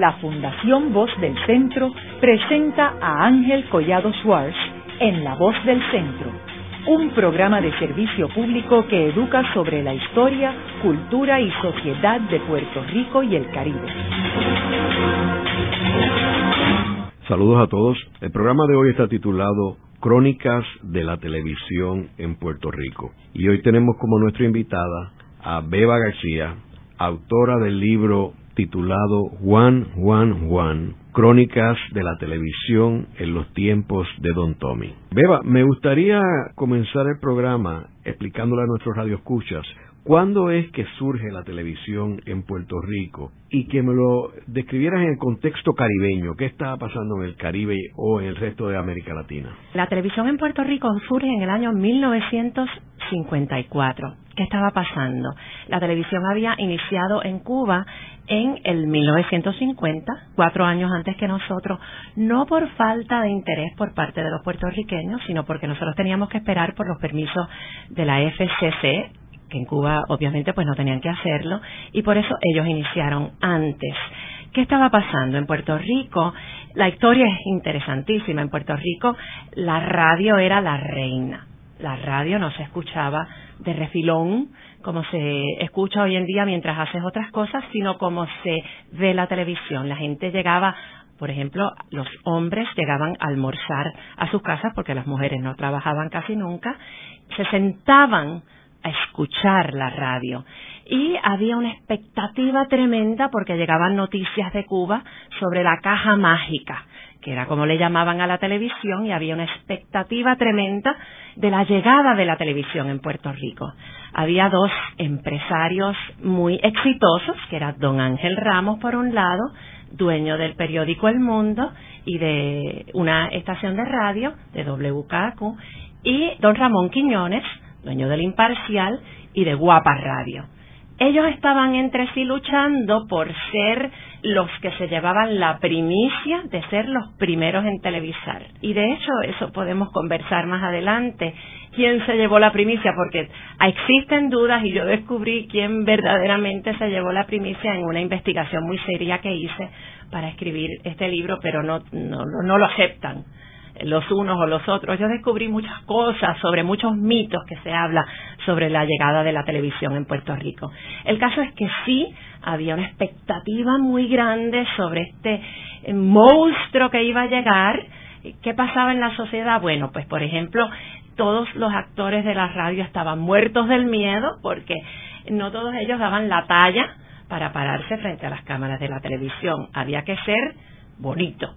la Fundación Voz del Centro presenta a Ángel Collado Schwartz en La Voz del Centro, un programa de servicio público que educa sobre la historia, cultura y sociedad de Puerto Rico y el Caribe. Saludos a todos. El programa de hoy está titulado Crónicas de la Televisión en Puerto Rico. Y hoy tenemos como nuestra invitada a Beba García, autora del libro titulado Juan, Juan, Juan, Crónicas de la Televisión en los tiempos de Don Tommy. Beba, me gustaría comenzar el programa explicándole a nuestros radioescuchas ¿Cuándo es que surge la televisión en Puerto Rico? Y que me lo describieras en el contexto caribeño. ¿Qué estaba pasando en el Caribe o en el resto de América Latina? La televisión en Puerto Rico surge en el año 1954. ¿Qué estaba pasando? La televisión había iniciado en Cuba en el 1950, cuatro años antes que nosotros, no por falta de interés por parte de los puertorriqueños, sino porque nosotros teníamos que esperar por los permisos de la FCC, que en Cuba obviamente pues no tenían que hacerlo y por eso ellos iniciaron antes. ¿Qué estaba pasando en Puerto Rico? La historia es interesantísima. En Puerto Rico la radio era la reina. La radio no se escuchaba de refilón como se escucha hoy en día mientras haces otras cosas, sino como se ve la televisión. La gente llegaba por ejemplo, los hombres llegaban a almorzar a sus casas porque las mujeres no trabajaban casi nunca, se sentaban a escuchar la radio. Y había una expectativa tremenda porque llegaban noticias de Cuba sobre la caja mágica, que era como le llamaban a la televisión, y había una expectativa tremenda de la llegada de la televisión en Puerto Rico. Había dos empresarios muy exitosos, que era don Ángel Ramos por un lado, dueño del periódico El Mundo y de una estación de radio, de WKQ, y don Ramón Quiñones, dueño del Imparcial y de Guapa Radio. Ellos estaban entre sí luchando por ser los que se llevaban la primicia de ser los primeros en televisar. Y de hecho, eso podemos conversar más adelante. ¿Quién se llevó la primicia? Porque existen dudas y yo descubrí quién verdaderamente se llevó la primicia en una investigación muy seria que hice para escribir este libro, pero no, no, no lo aceptan los unos o los otros. Yo descubrí muchas cosas sobre muchos mitos que se habla sobre la llegada de la televisión en Puerto Rico. El caso es que sí había una expectativa muy grande sobre este eh, monstruo que iba a llegar. ¿Qué pasaba en la sociedad? Bueno, pues por ejemplo, todos los actores de la radio estaban muertos del miedo porque no todos ellos daban la talla para pararse frente a las cámaras de la televisión. Había que ser bonito,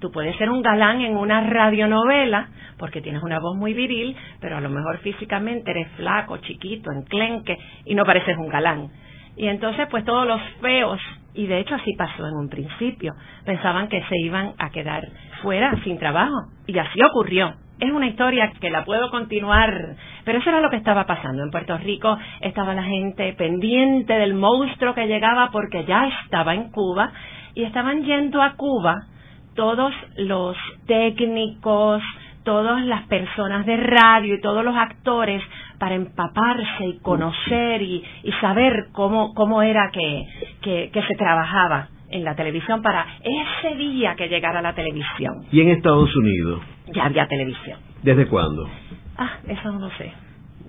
tú puedes ser un galán en una radionovela porque tienes una voz muy viril, pero a lo mejor físicamente eres flaco, chiquito, enclenque y no pareces un galán. Y entonces pues todos los feos, y de hecho así pasó en un principio, pensaban que se iban a quedar fuera sin trabajo y así ocurrió. Es una historia que la puedo continuar, pero eso era lo que estaba pasando. En Puerto Rico estaba la gente pendiente del monstruo que llegaba porque ya estaba en Cuba y estaban yendo a Cuba todos los técnicos, todas las personas de radio y todos los actores para empaparse y conocer y, saber cómo, cómo era que, que, se trabajaba en la televisión para ese día que llegara la televisión. ¿Y en Estados Unidos? Ya había televisión. ¿Desde cuándo? Ah, eso no lo sé.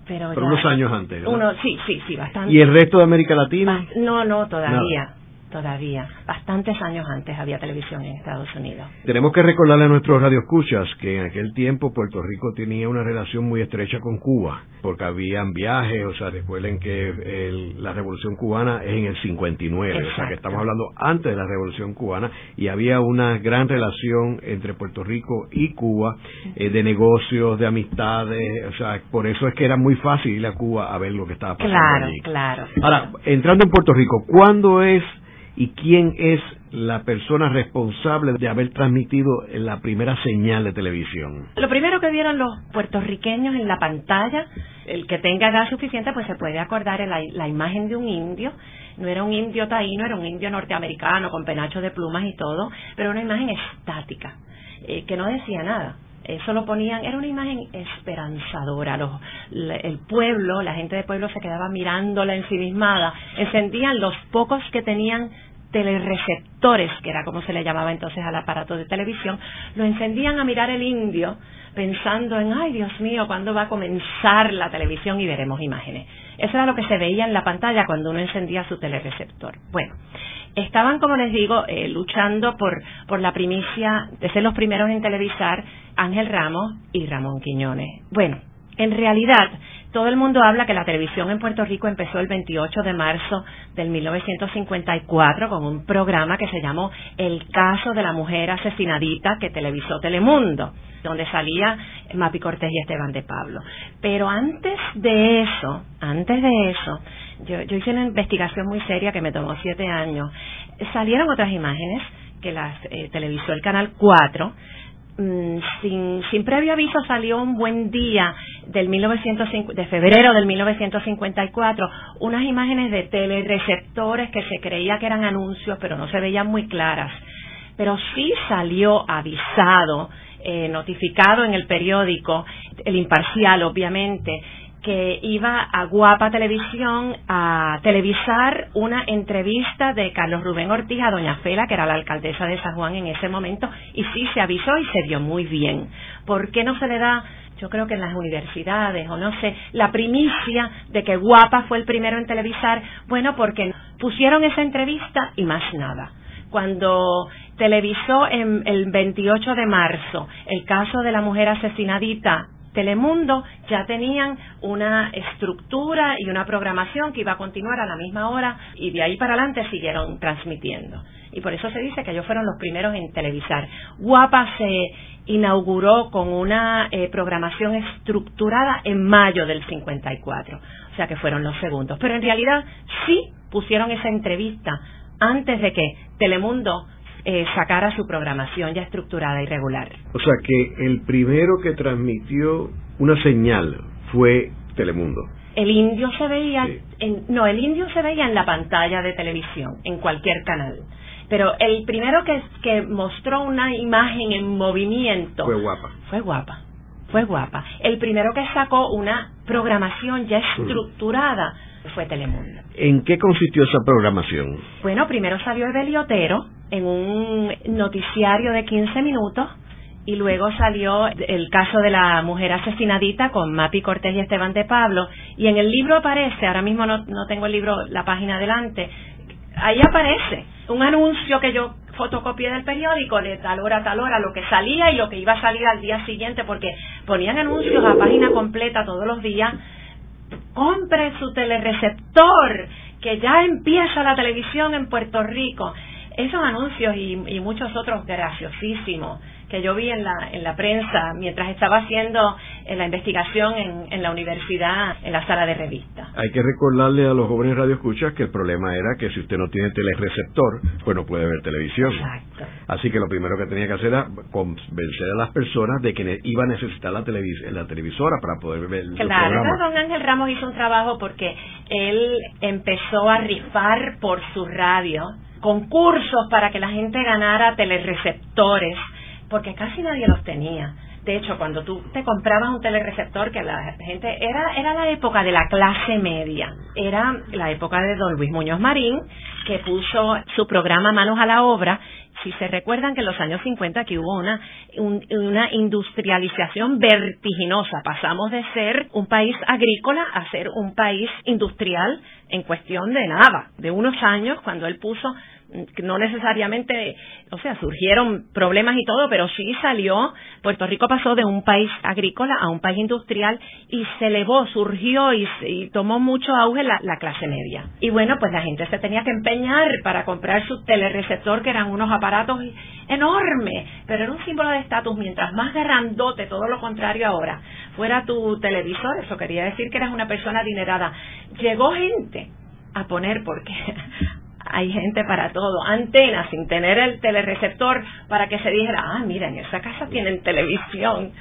Pero, unos años antes. Uno, sí, sí, sí, bastante. ¿Y el resto de América Latina? No, no, todavía todavía. Bastantes años antes había televisión en Estados Unidos. Tenemos que recordarle a nuestros radioescuchas que en aquel tiempo Puerto Rico tenía una relación muy estrecha con Cuba, porque habían viajes, o sea, recuerden que la Revolución Cubana es en el 59, o sea, que estamos hablando antes de la Revolución Cubana, y había una gran relación entre Puerto Rico y Cuba, eh, de negocios, de amistades, o sea, por eso es que era muy fácil ir a Cuba a ver lo que estaba pasando claro, allí. Claro, Ahora, entrando en Puerto Rico, ¿cuándo es y quién es la persona responsable de haber transmitido la primera señal de televisión? Lo primero que vieron los puertorriqueños en la pantalla, el que tenga edad suficiente, pues se puede acordar la, la imagen de un indio. No era un indio taíno, era un indio norteamericano con penacho de plumas y todo, pero una imagen estática, eh, que no decía nada eso lo ponían, era una imagen esperanzadora. Los, el pueblo, la gente del pueblo se quedaba mirándola ensimismada. Encendían los pocos que tenían telereceptores, que era como se le llamaba entonces al aparato de televisión, lo encendían a mirar el indio pensando en, ay Dios mío, ¿cuándo va a comenzar la televisión y veremos imágenes? Eso era lo que se veía en la pantalla cuando uno encendía su telereceptor. Bueno, estaban, como les digo, eh, luchando por, por la primicia de ser los primeros en televisar Ángel Ramos y Ramón Quiñones. Bueno, en realidad, todo el mundo habla que la televisión en Puerto Rico empezó el 28 de marzo del 1954 con un programa que se llamó El caso de la mujer asesinadita que televisó Telemundo, donde salía Mapi Cortés y Esteban de Pablo. Pero antes de eso, antes de eso, yo, yo hice una investigación muy seria que me tomó siete años. Salieron otras imágenes que las eh, televisó el Canal 4 Mm, sin, sin previo aviso salió un buen día del de febrero del 1954 unas imágenes de telereceptores que se creía que eran anuncios pero no se veían muy claras. Pero sí salió avisado eh, notificado en el periódico el imparcial obviamente que iba a Guapa Televisión a televisar una entrevista de Carlos Rubén Ortiz a Doña Fela, que era la alcaldesa de San Juan en ese momento, y sí se avisó y se dio muy bien. ¿Por qué no se le da, yo creo que en las universidades, o no sé, la primicia de que Guapa fue el primero en televisar? Bueno, porque pusieron esa entrevista y más nada. Cuando televisó en el 28 de marzo el caso de la mujer asesinadita Telemundo ya tenían una estructura y una programación que iba a continuar a la misma hora y de ahí para adelante siguieron transmitiendo. Y por eso se dice que ellos fueron los primeros en televisar. Guapa se inauguró con una eh, programación estructurada en mayo del 54, o sea que fueron los segundos. Pero en realidad sí pusieron esa entrevista antes de que Telemundo eh, sacara su programación ya estructurada y regular. O sea que el primero que transmitió una señal fue Telemundo. El indio se veía, en, no, el indio se veía en la pantalla de televisión, en cualquier canal. Pero el primero que, que mostró una imagen en movimiento fue guapa. Fue guapa fue guapa. El primero que sacó una programación ya mm. estructurada fue Telemundo. ¿En qué consistió esa programación? Bueno, primero salió Otero en un noticiario de 15 minutos y luego salió el caso de la mujer asesinadita con Mapi Cortés y Esteban de Pablo y en el libro aparece, ahora mismo no, no tengo el libro, la página adelante, ahí aparece un anuncio que yo fotocopié del periódico de tal hora a tal hora, lo que salía y lo que iba a salir al día siguiente, porque ponían anuncios a página completa todos los días. Compre su telereceptor, que ya empieza la televisión en Puerto Rico. Esos anuncios y, y muchos otros graciosísimos que yo vi en la, en la prensa mientras estaba haciendo eh, la investigación en, en, la universidad, en la sala de revista. Hay que recordarle a los jóvenes radioescuchas que el problema era que si usted no tiene telereceptor, pues no puede ver televisión. Exacto. Así que lo primero que tenía que hacer era convencer a las personas de que iba a necesitar la, la televisora para poder ver el Claro, don Ángel Ramos hizo un trabajo porque él empezó a rifar por su radio concursos para que la gente ganara telereceptores porque casi nadie los tenía. De hecho, cuando tú te comprabas un telereceptor, que la gente era era la época de la clase media, era la época de don Luis Muñoz Marín, que puso su programa Manos a la Obra. Si se recuerdan que en los años 50 que hubo una, una industrialización vertiginosa, pasamos de ser un país agrícola a ser un país industrial en cuestión de nada, de unos años, cuando él puso no necesariamente, o sea, surgieron problemas y todo, pero sí salió, Puerto Rico pasó de un país agrícola a un país industrial y se elevó, surgió y, tomó mucho auge la, la, clase media. Y bueno, pues la gente se tenía que empeñar para comprar su telereceptor, que eran unos aparatos enormes, pero era un símbolo de estatus, mientras más grandote, todo lo contrario ahora, fuera tu televisor, eso quería decir que eras una persona adinerada. Llegó gente a poner, porque hay gente para todo, antenas sin tener el telereceptor para que se dijera, ah, mira, en esa casa tienen televisión.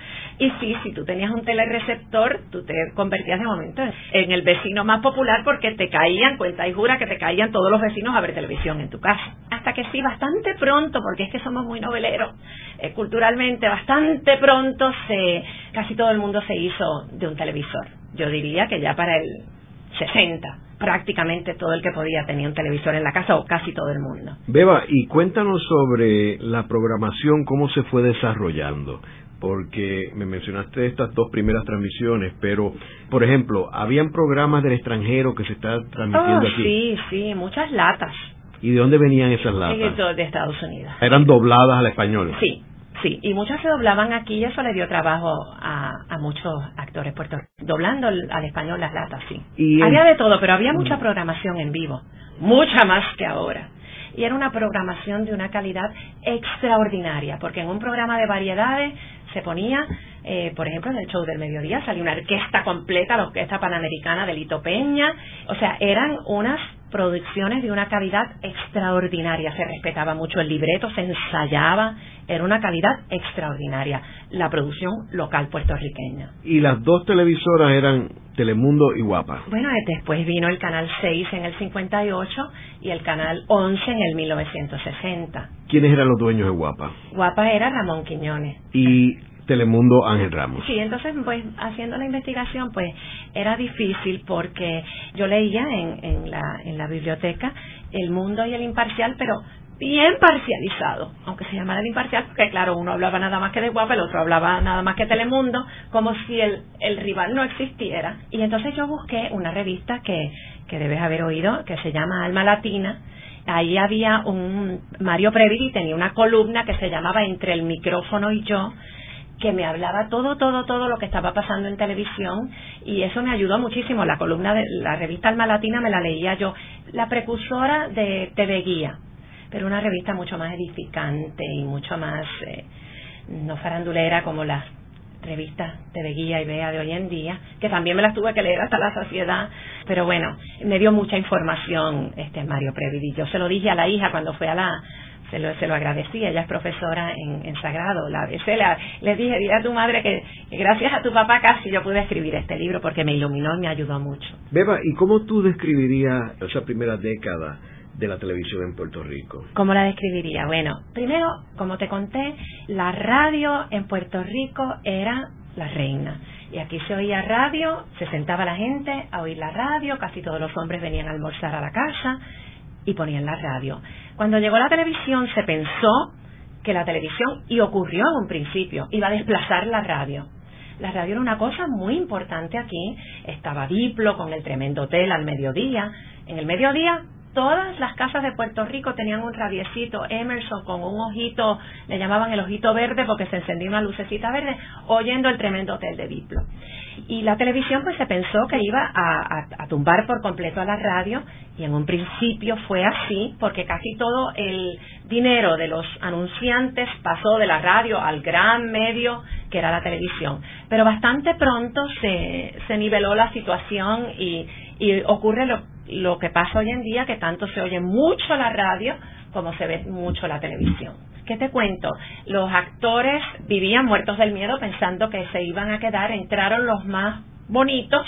Y sí, si tú tenías un telereceptor, tú te convertías de momento en el vecino más popular porque te caían, cuenta y jura que te caían todos los vecinos a ver televisión en tu casa. Hasta que sí, bastante pronto, porque es que somos muy noveleros, eh, culturalmente, bastante pronto se, casi todo el mundo se hizo de un televisor. Yo diría que ya para el 60. Prácticamente todo el que podía tenía un televisor en la casa o casi todo el mundo. Beba, y cuéntanos sobre la programación, cómo se fue desarrollando porque me mencionaste estas dos primeras transmisiones, pero, por ejemplo, ¿habían programas del extranjero que se están transmitiendo oh, aquí? Sí, sí, muchas latas. ¿Y de dónde venían esas latas? De Estados Unidos. ¿Eran dobladas al español? Sí, sí, y muchas se doblaban aquí y eso le dio trabajo a, a muchos actores puerto doblando al español las latas, sí. ¿Y había de todo, pero había mucha programación en vivo, mucha más que ahora y era una programación de una calidad extraordinaria, porque en un programa de variedades se ponía, eh, por ejemplo, en el show del mediodía salía una orquesta completa, la Orquesta Panamericana de Lito Peña, o sea, eran unas producciones de una calidad extraordinaria, se respetaba mucho el libreto, se ensayaba, era una calidad extraordinaria, la producción local puertorriqueña. ¿Y las dos televisoras eran Telemundo y Guapa? Bueno, después vino el Canal 6 en el 58 y el Canal 11 en el 1960. ¿Quiénes eran los dueños de Guapa? Guapa era Ramón Quiñones. Y Telemundo Ángel Ramos. Sí, entonces, pues, haciendo la investigación, pues, era difícil porque yo leía en, en, la, en la biblioteca El Mundo y el Imparcial, pero bien parcializado, aunque se llamara el imparcial, porque claro, uno hablaba nada más que de Guapa, el otro hablaba nada más que Telemundo, como si el, el rival no existiera. Y entonces yo busqué una revista que, que debes haber oído, que se llama Alma Latina, ahí había un Mario Previdi tenía una columna que se llamaba Entre el micrófono y yo que me hablaba todo, todo, todo lo que estaba pasando en televisión y eso me ayudó muchísimo. La columna de la revista Alma Latina me la leía yo, la precursora de TV Guía, pero una revista mucho más edificante y mucho más eh, no farandulera como las revistas TV Guía y Bea de hoy en día, que también me las tuve que leer hasta la saciedad, pero bueno, me dio mucha información este Mario Previdi. Yo se lo dije a la hija cuando fue a la se lo, se lo agradecí, ella es profesora en, en Sagrado, la le dije, dile a tu madre que, gracias a tu papá casi yo pude escribir este libro porque me iluminó y me ayudó mucho. Beba, ¿y cómo tú describirías esa primera década de la televisión en Puerto Rico? ¿Cómo la describiría? Bueno, primero, como te conté, la radio en Puerto Rico era la reina. Y aquí se oía radio, se sentaba la gente a oír la radio, casi todos los hombres venían a almorzar a la casa y ponían la radio. Cuando llegó la televisión se pensó que la televisión, y ocurrió en un principio, iba a desplazar la radio. La radio era una cosa muy importante aquí. Estaba Diplo con el tremendo hotel al mediodía. En el mediodía todas las casas de Puerto Rico tenían un radiecito Emerson con un ojito, le llamaban el ojito verde porque se encendía una lucecita verde, oyendo el tremendo hotel de Diplo. Y la televisión pues se pensó que iba a, a, tumbar por completo a la radio y en un principio fue así porque casi todo el dinero de los anunciantes pasó de la radio al gran medio que era la televisión. Pero bastante pronto se, se niveló la situación y, y ocurre lo lo que pasa hoy en día, que tanto se oye mucho la radio como se ve mucho la televisión. ¿Qué te cuento? Los actores vivían muertos del miedo pensando que se iban a quedar, entraron los más bonitos,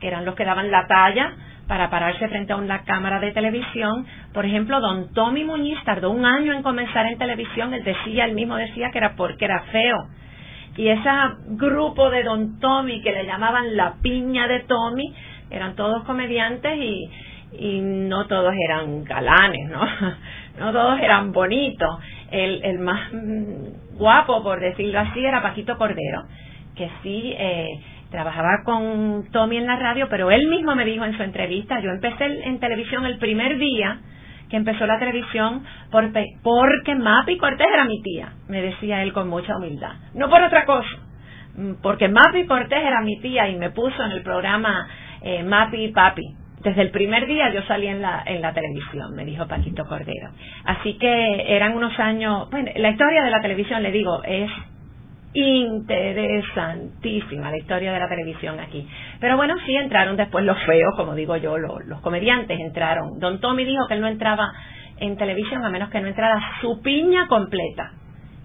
que eran los que daban la talla para pararse frente a una cámara de televisión. Por ejemplo, don Tommy Muñiz tardó un año en comenzar en televisión, él decía, él mismo decía que era porque era feo. Y ese grupo de don Tommy que le llamaban la piña de Tommy, eran todos comediantes y, y no todos eran galanes, ¿no? No todos eran bonitos. El, el más guapo, por decirlo así, era Paquito Cordero, que sí eh, trabajaba con Tommy en la radio, pero él mismo me dijo en su entrevista, yo empecé en televisión el primer día que empezó la televisión por, porque Mapi Cortés era mi tía, me decía él con mucha humildad, no por otra cosa, porque Mapi Cortés era mi tía y me puso en el programa eh, Mapi y Papi. Desde el primer día yo salí en la, en la televisión, me dijo Paquito Cordero. Así que eran unos años, bueno, la historia de la televisión, le digo, es interesantísima la historia de la televisión aquí. Pero bueno, sí entraron después los feos, como digo yo, los, los comediantes entraron. Don Tommy dijo que él no entraba en televisión a menos que no entrara su piña completa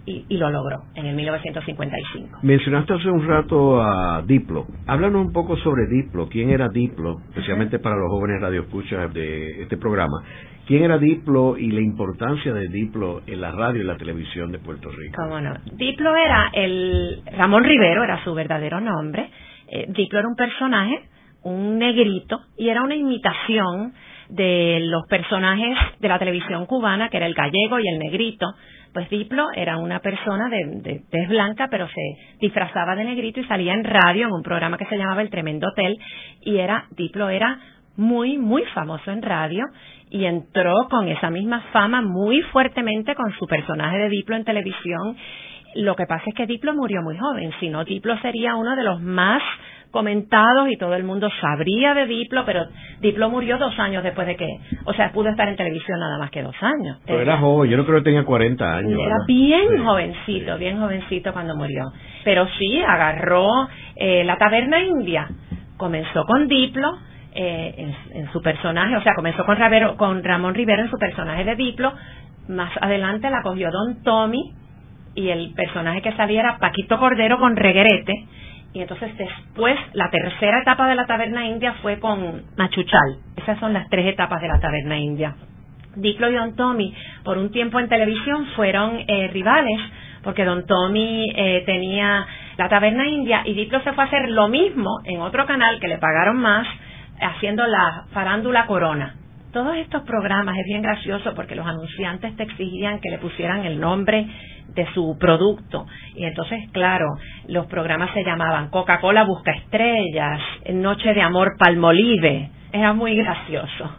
y, lo logró en el 1955. Mencionaste hace un rato a Diplo. Háblanos un poco sobre Diplo. ¿Quién era Diplo? Especialmente para los jóvenes radioescuchas de este programa. ¿Quién era Diplo y la importancia de Diplo en la radio y la televisión de Puerto Rico? Cómo no. Diplo era el... Ramón Rivero era su verdadero nombre. Eh, Diplo era un personaje un negrito y era una imitación de los personajes de la televisión cubana, que era el gallego y el negrito. Pues Diplo era una persona de, de tez blanca, pero se disfrazaba de negrito y salía en radio en un programa que se llamaba El Tremendo Hotel y era Diplo era muy muy famoso en radio y entró con esa misma fama muy fuertemente con su personaje de Diplo en televisión. Lo que pasa es que Diplo murió muy joven, si no Diplo sería uno de los más comentados y todo el mundo sabría de Diplo, pero Diplo murió dos años después de que, o sea, pudo estar en televisión nada más que dos años. Pero era joven, yo no creo que tenía 40 años. Era bien jovencito, bien jovencito cuando murió. Pero sí, agarró eh, la taberna india, comenzó con Diplo, eh, en, su personaje, o sea, comenzó con, con Ramón Rivero en su personaje de Diplo, más adelante la cogió Don Tommy y el personaje que salía era Paquito Cordero con Reguerete, y entonces después la tercera etapa de la taberna india fue con Machuchal. Esas son las tres etapas de la taberna india. Diplo y Don Tommy por un tiempo en televisión fueron eh, rivales porque Don Tommy eh, tenía la taberna india y Diplo se fue a hacer lo mismo en otro canal que le pagaron más haciendo la farándula corona. Todos estos programas es bien gracioso porque los anunciantes te exigían que le pusieran el nombre de su producto. Y entonces, claro, los programas se llamaban Coca-Cola Busca Estrellas, Noche de Amor Palmolive. Era muy gracioso,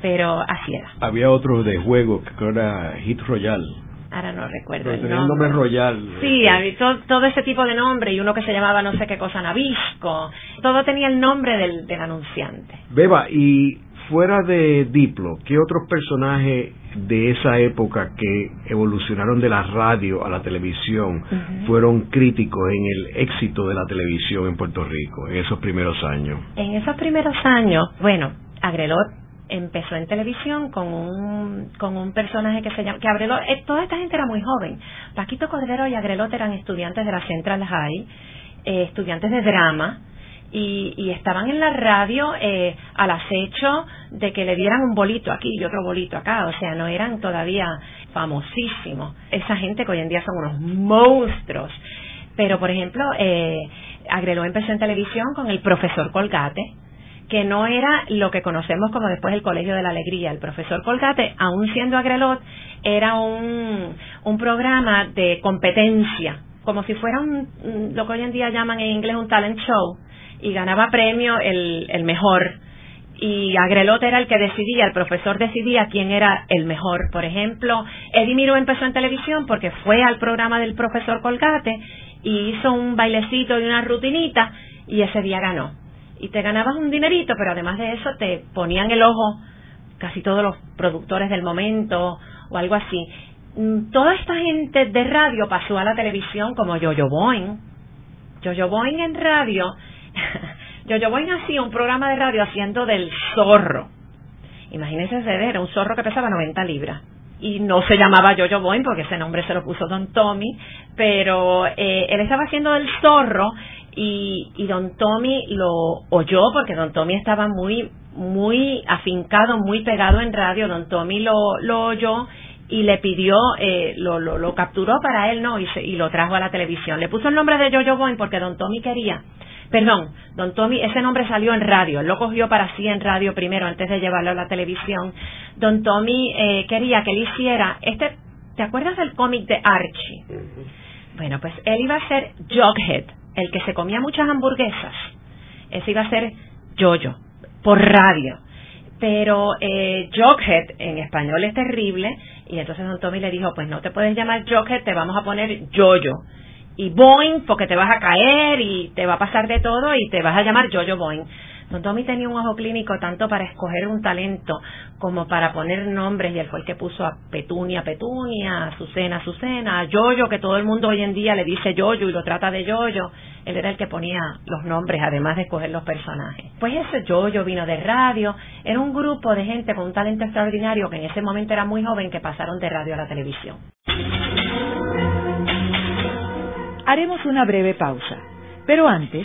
pero así era. Había otro de juego que era Hit Royal. Ahora no recuerdo. el nombre. royal. Sí, todo, todo, ese tipo de nombre y uno que se llamaba no sé qué cosa Nabisco. Todo tenía el nombre del, del anunciante. Beba, y fuera de Diplo, ¿qué otros personajes de esa época que evolucionaron de la radio a la televisión fueron críticos en el éxito de la televisión en Puerto Rico en esos primeros años? En esos primeros años, bueno, Agrelot empezó en televisión con un, con un personaje que se llama, que Agrelot, eh, toda esta gente era muy joven. Paquito Cordero y Agrelot eran estudiantes de la Central High, eh, estudiantes de drama, y, y estaban en la radio eh, al acecho de que le dieran un bolito aquí y otro bolito acá, o sea, no eran todavía famosísimos. Esa gente que hoy en día son unos monstruos. Pero, por ejemplo, eh, Agreló empezó en televisión con el profesor Colgate, que no era lo que conocemos como después el Colegio de la Alegría. El profesor Colgate, aún siendo Agrelot, era un, un programa de competencia, como si fuera un, lo que hoy en día llaman en inglés un talent show, y ganaba premio el, el mejor. Y Agrelot era el que decidía, el profesor decidía quién era el mejor. Por ejemplo, Eddie Miro empezó en televisión porque fue al programa del profesor Colgate y hizo un bailecito y una rutinita y ese día ganó. Y te ganabas un dinerito, pero además de eso te ponían el ojo casi todos los productores del momento o algo así. Mm, toda esta gente de radio pasó a la televisión como Yo-Yo Boing. Yo-Yo Boing en radio yo yo voy hacía un programa de radio haciendo del zorro. Imagínense ese era un zorro que pesaba 90 libras. Y no se llamaba Jojo Boing porque ese nombre se lo puso Don Tommy, pero eh, él estaba haciendo del zorro y, y Don Tommy lo oyó porque Don Tommy estaba muy muy afincado, muy pegado en radio. Don Tommy lo, lo oyó y le pidió, eh, lo, lo, lo, capturó para él, ¿no? Y, y lo trajo a la televisión. Le puso el nombre de Jojo Boing porque Don Tommy quería Perdón, don Tommy, ese nombre salió en radio, lo cogió para sí en radio primero antes de llevarlo a la televisión. Don Tommy eh, quería que él hiciera este, ¿te acuerdas del cómic de Archie? Bueno, pues él iba a ser Jughead, el que se comía muchas hamburguesas. Ese iba a ser Jojo, por radio. Pero eh, Jughead en español es terrible y entonces Don Tommy le dijo, pues no te puedes llamar Jughead, te vamos a poner Jojo y Boeing porque te vas a caer y te va a pasar de todo y te vas a llamar Jojo Boeing. Don Tommy tenía un ojo clínico tanto para escoger un talento como para poner nombres y él fue el que puso a Petunia Petunia, Azucena Azucena, a Yoyo que todo el mundo hoy en día le dice Yoyo y lo trata de Yoyo. Él era el que ponía los nombres además de escoger los personajes. Pues ese Yoyo vino de radio, era un grupo de gente con un talento extraordinario que en ese momento era muy joven que pasaron de radio a la televisión. Haremos una breve pausa, pero antes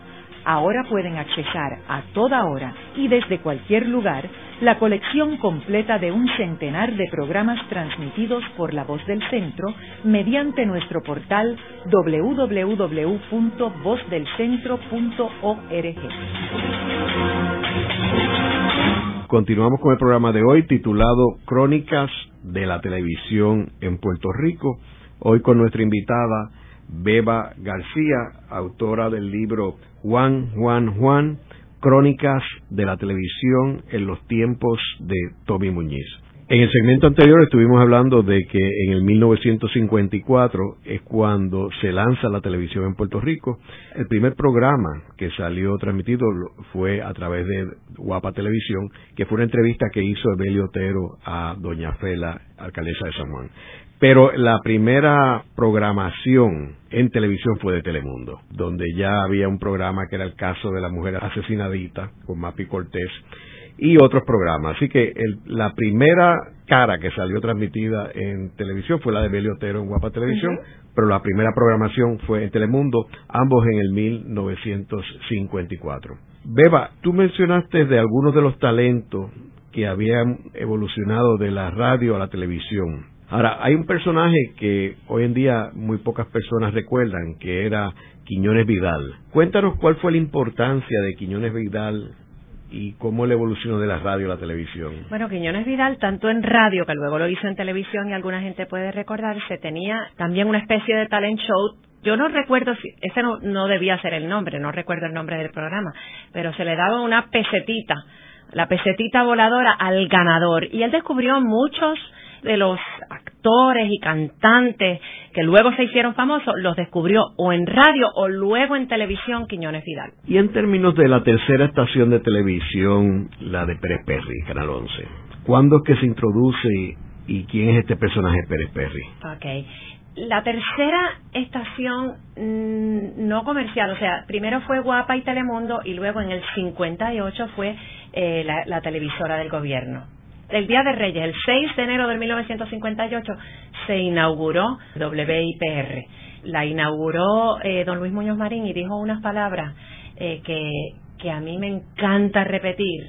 Ahora pueden accesar a toda hora y desde cualquier lugar la colección completa de un centenar de programas transmitidos por La Voz del Centro mediante nuestro portal www.vozdelcentro.org. Continuamos con el programa de hoy titulado Crónicas de la Televisión en Puerto Rico. Hoy con nuestra invitada Beba García, autora del libro Juan, Juan, Juan, Crónicas de la Televisión en los tiempos de Tommy Muñiz. En el segmento anterior estuvimos hablando de que en el 1954 es cuando se lanza la televisión en Puerto Rico. El primer programa que salió transmitido fue a través de Guapa Televisión, que fue una entrevista que hizo Evelio Otero a Doña Fela, alcaldesa de San Juan. Pero la primera programación en televisión fue de Telemundo, donde ya había un programa que era el caso de la mujer asesinadita con Mapi Cortés y otros programas. Así que la primera cara que salió transmitida en televisión fue la de Belio Otero en Guapa Televisión, pero la primera programación fue en Telemundo, ambos en el 1954. Beba, tú mencionaste de algunos de los talentos que habían evolucionado de la radio a la televisión. Ahora, hay un personaje que hoy en día muy pocas personas recuerdan, que era Quiñones Vidal. Cuéntanos cuál fue la importancia de Quiñones Vidal y cómo la evolucionó de la radio a la televisión. Bueno, Quiñones Vidal, tanto en radio, que luego lo hizo en televisión y alguna gente puede recordarse, tenía también una especie de talent show yo no recuerdo si ese no, no, debía ser el nombre, no recuerdo el nombre del programa, pero se le daba una pesetita, la pesetita voladora al ganador y él descubrió muchos de los actores y cantantes que luego se hicieron famosos, los descubrió o en radio o luego en televisión Quiñones Vidal. Y en términos de la tercera estación de televisión, la de Pérez Perry, Canal 11, ¿cuándo es que se introduce y quién es este personaje Pérez Perry? Ok. La tercera estación mm, no comercial, o sea, primero fue Guapa y Telemundo y luego en el 58 fue eh, la televisora del gobierno el Día de Reyes, el 6 de enero de 1958, se inauguró WIPR. La inauguró eh, don Luis Muñoz Marín y dijo unas palabras eh, que, a mí me encanta repetir,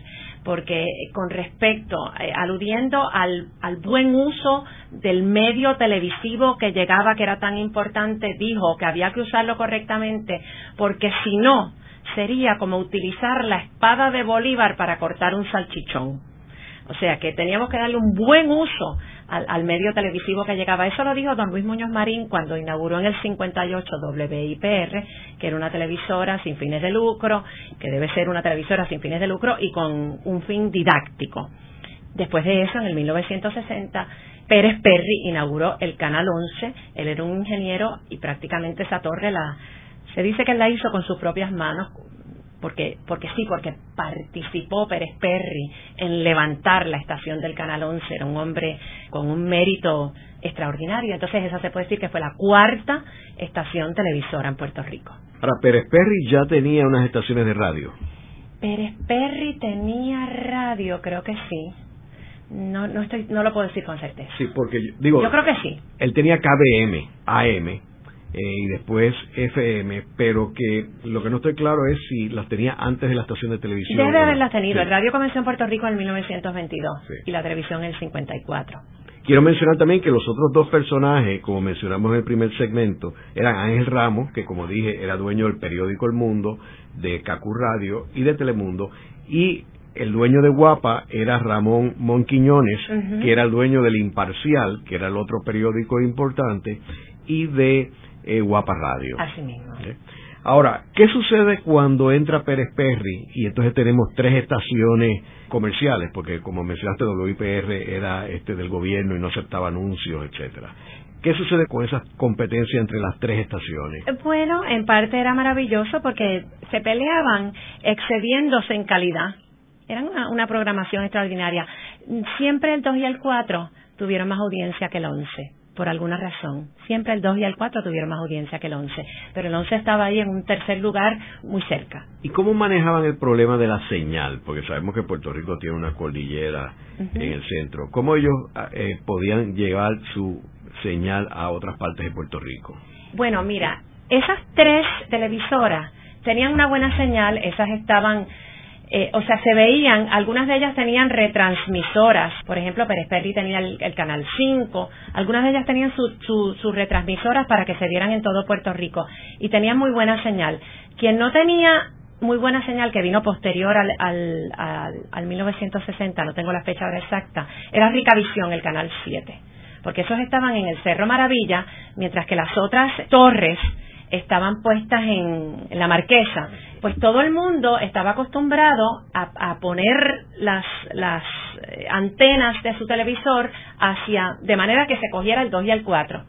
porque con respecto, eh, aludiendo al, al buen uso del medio televisivo que llegaba, que era tan importante, dijo que había que usarlo correctamente, porque si no, sería como utilizar la espada de Bolívar para cortar un salchichón. O sea que teníamos que darle un buen uso al, medio televisivo que llegaba. Eso lo dijo don Luis Muñoz Marín cuando inauguró en el 58 WIPR, que era una televisora sin fines de lucro, que debe ser una televisora sin fines de lucro y con un fin didáctico. Después de eso, en el 1960, Pérez Perry inauguró el Canal 11. Él era un ingeniero y prácticamente esa torre la, se dice que la hizo con sus propias manos, porque, porque sí, porque participó Pérez Perry en levantar la estación del Canal 11, era un hombre con un mérito extraordinario, entonces esa se puede decir que fue la cuarta estación televisora en Puerto Rico. Ahora, Pérez Perry ya tenía unas estaciones de radio. Pérez Perry tenía radio, creo que sí. No, no estoy, no lo puedo decir con certeza. Sí, porque digo. Yo creo que sí. Él tenía KBM, AM, eh, y después FM, pero que lo que no estoy claro es si las tenía antes de la estación de televisión. Debe haberlas tenido. El radio comenzó en Puerto Rico en 1922 y la televisión en el 54. Quiero mencionar también que los otros dos personajes, como mencionamos en el primer segmento, eran Ángel Ramos, que como dije era dueño del periódico El Mundo, de Cacu Radio y de Telemundo, y el dueño de Guapa era Ramón Monquiñones, que era el dueño del Imparcial, que era el otro periódico importante, y de eh, Guapa Radio. Así mismo. Ahora, ¿qué sucede cuando entra Pérez Perry y entonces tenemos tres estaciones comerciales? Porque como mencionaste, WIPR era este del gobierno y no aceptaba anuncios, etcétera. ¿Qué sucede con esa competencia entre las tres estaciones? Bueno, en parte era maravilloso porque se peleaban excediéndose en calidad. Era una, una programación extraordinaria. Siempre el 2 y el 4 tuvieron más audiencia que el 11 por alguna razón. Siempre el 2 y el 4 tuvieron más audiencia que el 11, pero el 11 estaba ahí en un tercer lugar muy cerca. ¿Y cómo manejaban el problema de la señal? Porque sabemos que Puerto Rico tiene una cordillera en el centro. ¿Cómo ellos eh, podían llevar su señal a otras partes de Puerto Rico? Bueno, mira, esas tres televisoras tenían una buena señal, esas estaban eh, o sea, se veían, algunas de ellas tenían retransmisoras, por ejemplo, Pérez Perry tenía el, Canal 5, algunas de ellas tenían sus retransmisoras para que se vieran en todo Puerto Rico y tenían muy buena señal. Quien no tenía muy buena señal que vino posterior al, al, al, 1960, no tengo la fecha exacta, era Ricavisión, el Canal 7, porque esos estaban en el Cerro Maravilla, mientras que las otras torres estaban puestas en, la marquesa, pues todo el mundo estaba acostumbrado a, poner las, las eh, antenas de su televisor hacia, de manera que se cogiera el 2 y el 4.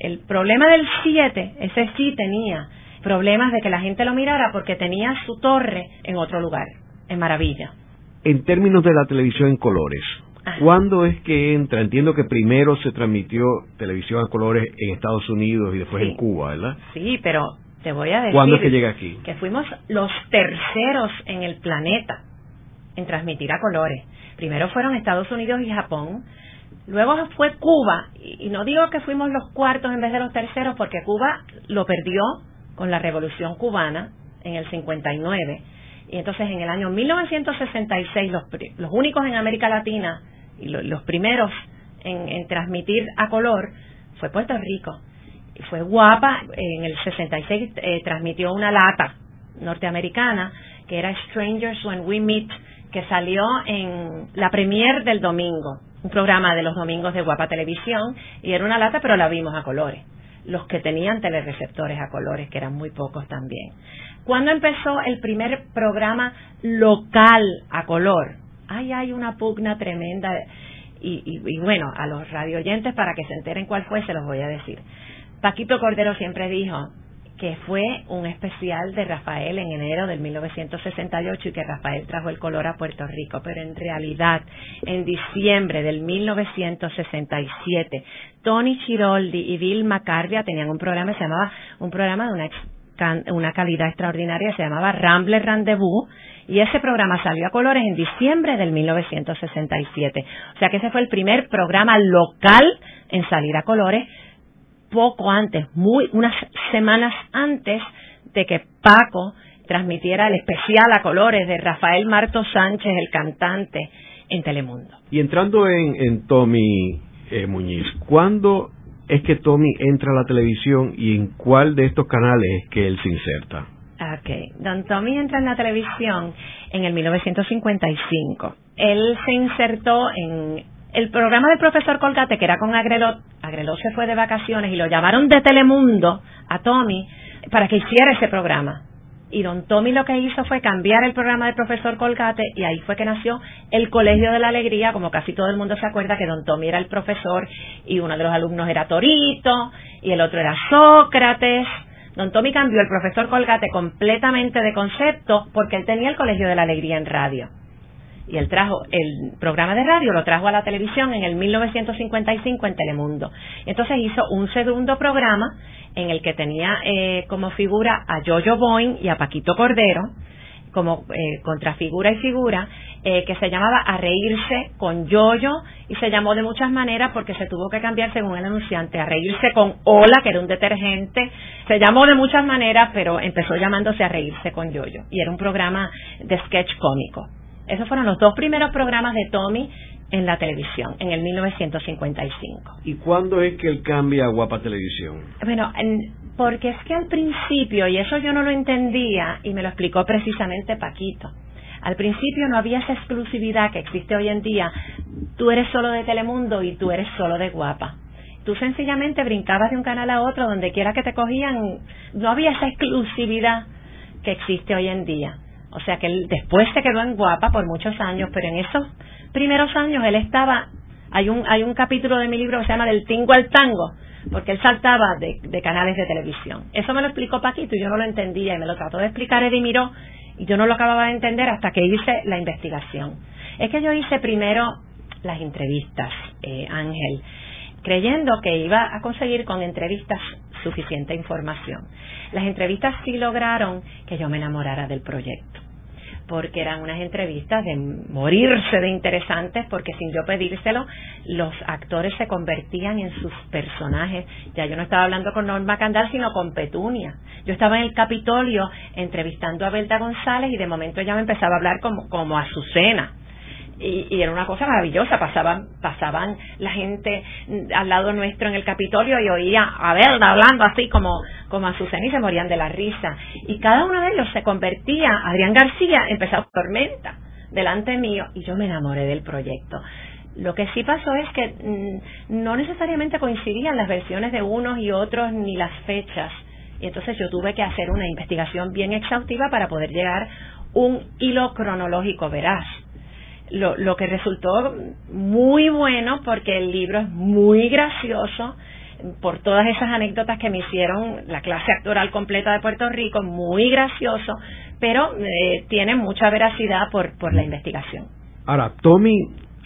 El problema del 7, ese sí tenía problemas de que la gente lo mirara porque tenía su torre en otro lugar, en Maravilla. En términos de la televisión en colores, ¿Cuándo es que entra? Entiendo que primero se transmitió televisión a colores en Estados Unidos y después en Cuba, ¿verdad? Sí, pero te voy a decir. ¿Cuándo es que llega aquí? Que fuimos los terceros en el planeta en transmitir a colores. Primero fueron Estados Unidos y Japón. Luego fue Cuba. Y no digo que fuimos los cuartos en vez de los terceros, porque Cuba lo perdió con la revolución cubana en el 59. Y entonces en el año 1966 los, los únicos en América Latina y los primeros en, transmitir a color fue Puerto Rico. Y fue guapa, en el 66 eh, transmitió una lata norteamericana que era Strangers When We Meet, que salió en la premier del domingo, un programa de los domingos de Guapa Televisión, y era una lata, pero la vimos a colores. Los que tenían telereceptores a colores, que eran muy pocos también. ¿Cuándo empezó el primer programa local a color? ay, hay una pugna tremenda. Y, y, bueno, a los radioyentes, para que se enteren cuál fue, se los voy a decir. Paquito Cordero siempre dijo que fue un especial de Rafael en enero del 1968 y que Rafael trajo el color a Puerto Rico, pero en realidad en diciembre del 1967 Tony Chiroldi y Bill Macarbia tenían un programa se llamaba un programa de una una calidad extraordinaria, se llamaba Rambler Rendezvous, y ese programa salió a colores en diciembre del 1967. O sea que ese fue el primer programa local en salir a colores poco antes, muy unas semanas antes de que Paco transmitiera el especial a colores de Rafael Marto Sánchez, el cantante, en Telemundo. Y entrando en, Tommy eh, Muñiz, ¿cuándo es que Tommy entra a la televisión y en cuál de estos canales es que él se inserta? Ok, Don Tommy entra en la televisión en el 1955. Él se insertó en el programa del profesor Colgate, que era con Agrelot. Agrelot se fue de vacaciones y lo llamaron de Telemundo a Tommy para que hiciera ese programa. Y don Tommy lo que hizo fue cambiar el programa del profesor Colgate y ahí fue que nació el Colegio de la Alegría, como casi todo el mundo se acuerda que don Tommy era el profesor y uno de los alumnos era Torito y el otro era Sócrates Don Tommy cambió el profesor Colgate completamente de concepto porque él tenía el Colegio de la Alegría en radio. Y él trajo el programa de radio, lo trajo a la televisión en el 1955 en Telemundo. Entonces hizo un segundo programa en el que tenía eh, como figura a Jojo Boyne y a Paquito Cordero, como eh, contrafigura y figura, eh, que se llamaba A Reírse con Yoyo y se llamó de muchas maneras porque se tuvo que cambiar según el anunciante, A Reírse con Hola, que era un detergente. Se llamó de muchas maneras, pero empezó llamándose A Reírse con Yoyo y era un programa de sketch cómico. Esos fueron los dos primeros programas de Tommy en la televisión, en el 1955. ¿Y cuándo es que él cambia a Guapa Televisión? Bueno, porque es que al principio, y eso yo no lo entendía, y me lo explicó precisamente Paquito, al principio no había esa exclusividad que existe hoy en día, tú eres solo de Telemundo y tú eres solo de Guapa. Tú sencillamente brincabas de un canal a otro, donde quiera que te cogían, no había esa exclusividad que existe hoy en día. O sea que él después se quedó en Guapa por muchos años, pero en esos primeros años él estaba, hay un, hay un capítulo de mi libro que se llama Del Tingo al Tango, porque él saltaba de, canales de televisión. Eso me lo explicó Paquito y yo no lo entendía y me lo trató de explicar Eddie Miró y yo no lo acababa de entender hasta que hice la investigación. Es que yo hice primero las entrevistas, eh, Ángel. Creyendo que iba a conseguir con entrevistas suficiente información. Las entrevistas sí lograron que yo me enamorara del proyecto porque eran unas entrevistas de morirse de interesantes, porque sin yo pedírselo, los actores se convertían en sus personajes. Ya yo no estaba hablando con Norma Candal, sino con Petunia. Yo estaba en el Capitolio entrevistando a Belda González y de momento ella me empezaba a hablar como, como Azucena y, era una cosa maravillosa, pasaban, pasaban la gente al lado nuestro en el Capitolio y oía a Belda hablando así como, como a Susana y se morían de la risa. Y cada uno de ellos se convertía, Adrián García empezó tormenta delante mío y yo me enamoré del proyecto. Lo que sí pasó es que mm, no necesariamente coincidían las versiones de unos y otros ni las fechas. Y entonces yo tuve que hacer una investigación bien exhaustiva para poder llegar un hilo cronológico veraz lo, lo que resultó muy bueno porque el libro es muy gracioso por todas esas anécdotas que me hicieron la clase actoral completa de Puerto Rico, muy gracioso, pero eh, tiene mucha veracidad por, por la investigación. Ahora, Tommy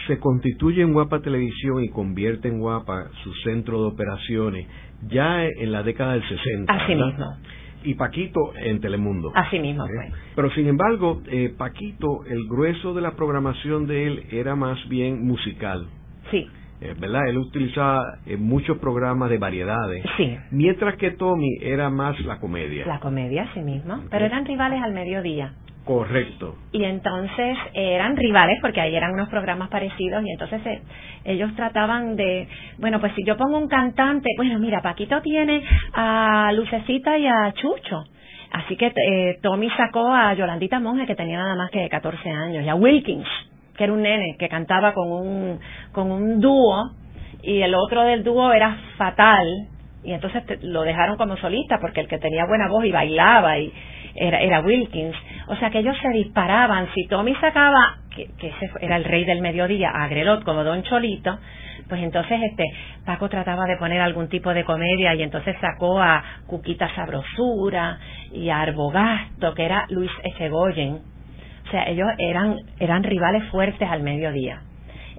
se constituye en Guapa Televisión y convierte en Guapa su centro de operaciones ya en la década del 60. Así mismo y Paquito en Telemundo. Así mismo ¿Eh? Pero sin embargo, eh, Paquito, el grueso de la programación de él era más bien musical. Sí. Eh, ¿Verdad? Él utilizaba muchos programas de variedades. Sí. Mientras que Tommy era más la comedia. La comedia, sí mismo. Pero eran rivales al mediodía. Correcto. Y entonces eran rivales porque ahí eran unos programas parecidos y entonces eh, ellos trataban de, bueno, pues si yo pongo un cantante, bueno, mira, Paquito tiene a Lucecita y a Chucho. Así que eh, Tommy sacó a Yolandita Monge, que tenía nada más que 14 años, y a Wilkins, que era un nene que cantaba con un, con un dúo, y el otro del dúo era fatal, y entonces lo dejaron como solista porque el que tenía buena voz y bailaba y era, era Wilkins. O sea que ellos se disparaban. Si Tommy sacaba, que, ese era el rey del mediodía, a Grelot como Don Cholito, pues entonces este Paco trataba de poner algún tipo de comedia y entonces sacó a Cuquita Sabrosura y a Arbogasto, que era Luis Echegoyen. O sea, ellos eran, eran rivales fuertes al mediodía.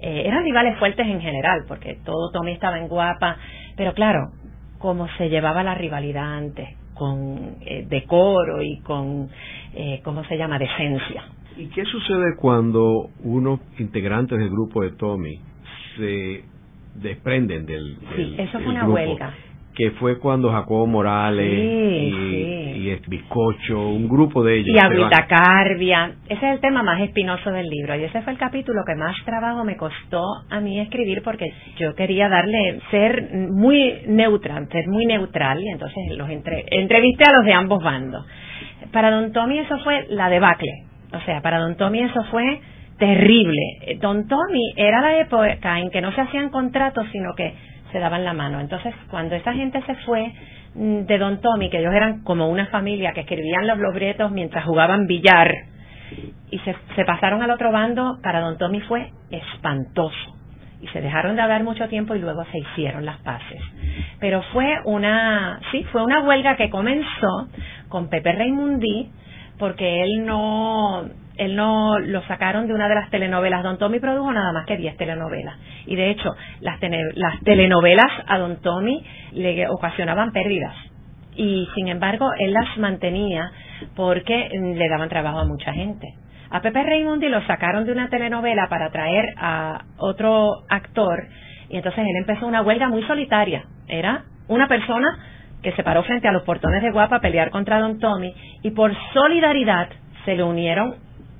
Eh, eran rivales fuertes en general, porque todo Tommy estaba en guapa, pero claro, como se llevaba la rivalidad antes, con eh, decoro y con, eh, ¿cómo se llama?, decencia. ¿Y qué sucede cuando unos integrantes del grupo de Tommy se desprenden del, sí, eso fue una huelga que fue cuando Jacobo Morales y, y Bizcocho, un grupo de ellos. Y Agüita Carbia. Ese es el tema más espinoso del libro. Y ese fue el capítulo que más trabajo me costó a mí escribir porque yo quería darle, ser muy neutral, ser muy neutral. Y entonces los entre, entrevisté a los de ambos bandos. Para Don Tommy eso fue la debacle. O sea, para Don Tommy eso fue terrible. Don Tommy era la época en que no se hacían contratos, sino que se daban la mano. Entonces, cuando esa gente se fue mm, de Don Tommy, que ellos eran como una familia que escribían los libretos mientras jugaban billar, y se, se pasaron al otro bando, para Don Tommy fue espantoso. Y se dejaron de hablar mucho tiempo y luego se hicieron las paces. Pero fue una, sí, fue una huelga que comenzó con Pepe Raimundi, porque él no, él no lo sacaron de una de las telenovelas. Don Tommy produjo nada más que 10 telenovelas. Y de hecho, las, las telenovelas a Don Tommy le ocasionaban pérdidas. Y sin embargo, él las mantenía porque le daban trabajo a mucha gente. A Pepe Raimundi lo sacaron de una telenovela para traer a otro actor y entonces él empezó una huelga muy solitaria. Era una persona que se paró frente a los portones de Guapa a pelear contra Don Tommy y por solidaridad se le unieron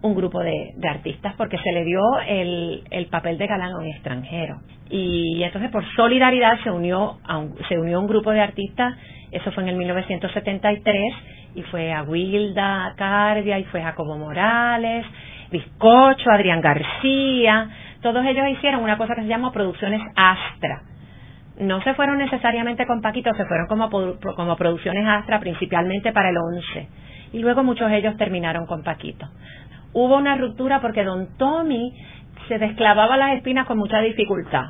un grupo de, artistas porque se le dio el, el, papel de galán a un extranjero. Y entonces por solidaridad se unió, a un, se unió un grupo de artistas, eso fue en el 1973, y fue a Wilda Cardia, y fue Jacobo Morales, Bizcocho, Adrián García, todos ellos hicieron una cosa que se llama Producciones Astra. No se fueron necesariamente con Paquito, se fueron como, como producciones Astra principalmente para el 11 y luego muchos de ellos terminaron con Paquito hubo una ruptura porque don Tommy se desclavaba las espinas con mucha dificultad,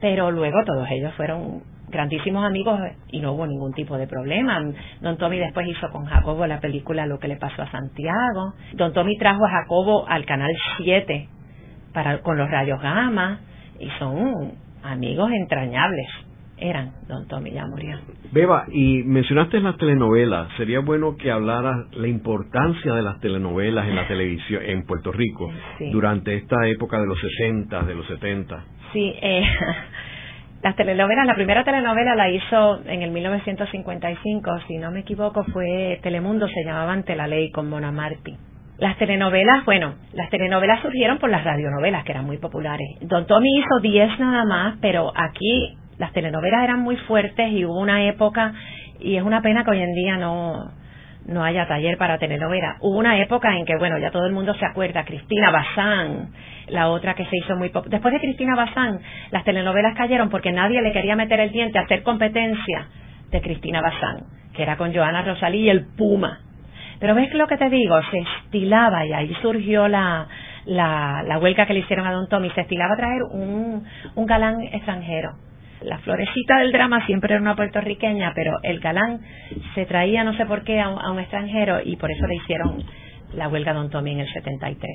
pero luego todos ellos fueron grandísimos amigos y no hubo ningún tipo de problema. Don Tommy después hizo con Jacobo la película Lo que le pasó a Santiago. Don Tommy trajo a Jacobo al canal 7 para con los rayos gamma y son amigos entrañables eran don Tommy ya murió. Beba, y mencionaste las telenovelas. Sería bueno que hablaras la importancia de las telenovelas en la televisión en Puerto Rico durante esta época de los 60, de los 70. Sí, eh, las telenovelas, la primera telenovela la hizo en el 1955, si no me equivoco, fue Telemundo, se llamaba Ante la Ley con Mona Martí. Las telenovelas, bueno, las telenovelas surgieron por las radionovelas, que eran muy populares. Don Tommy hizo 10 nada más, pero aquí las telenovelas eran muy fuertes y hubo una época, y es una pena que hoy en día no, no haya taller para telenovela. Hubo una época en que, bueno, ya todo el mundo se acuerda, Cristina Bazán, la otra que se hizo muy pop. Después de Cristina Bazán, las telenovelas cayeron porque nadie le quería meter el diente a hacer competencia de Cristina Bazán, que era con Joana Rosalí y el Puma. Pero ves lo que te digo, se estilaba y ahí surgió la, la, la huelga que le hicieron a Don Tommy, se estilaba traer un, un galán extranjero la florecita del drama siempre era una puertorriqueña, pero el galán se traía no sé por qué a un, extranjero y por eso le hicieron la huelga Don Tommy en el 73.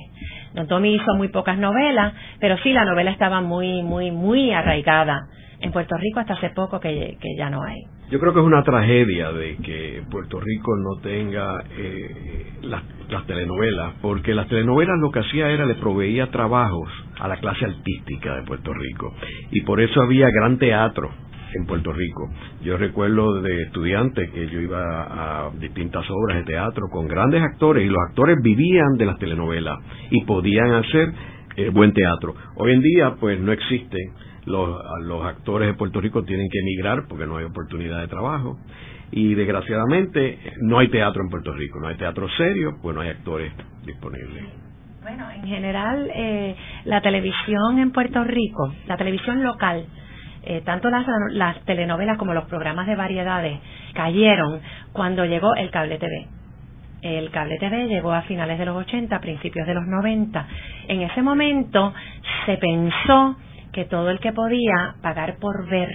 Don Tommy hizo muy pocas novelas, pero sí la novela estaba muy, muy, muy arraigada en Puerto Rico hasta hace poco que, ya no hay. Yo creo que es una tragedia de que Puerto Rico no tenga eh, las, las, telenovelas, porque las telenovelas lo que hacía era le proveía trabajos a la clase artística de Puerto Rico y por eso había gran teatro en Puerto Rico. Yo recuerdo de estudiante que yo iba a distintas obras de teatro con grandes actores y los actores vivían de las telenovelas y podían hacer eh, buen teatro. Hoy en día pues no existen los, los actores de Puerto Rico tienen que emigrar porque no hay oportunidad de trabajo y desgraciadamente no hay teatro en Puerto Rico, no hay teatro serio, pues no hay actores disponibles. Bueno, en general eh, la televisión en Puerto Rico, la televisión local, eh, tanto las, las telenovelas como los programas de variedades cayeron cuando llegó el cable TV. El cable TV llegó a finales de los 80, principios de los 90. En ese momento se pensó que todo el que podía pagar por ver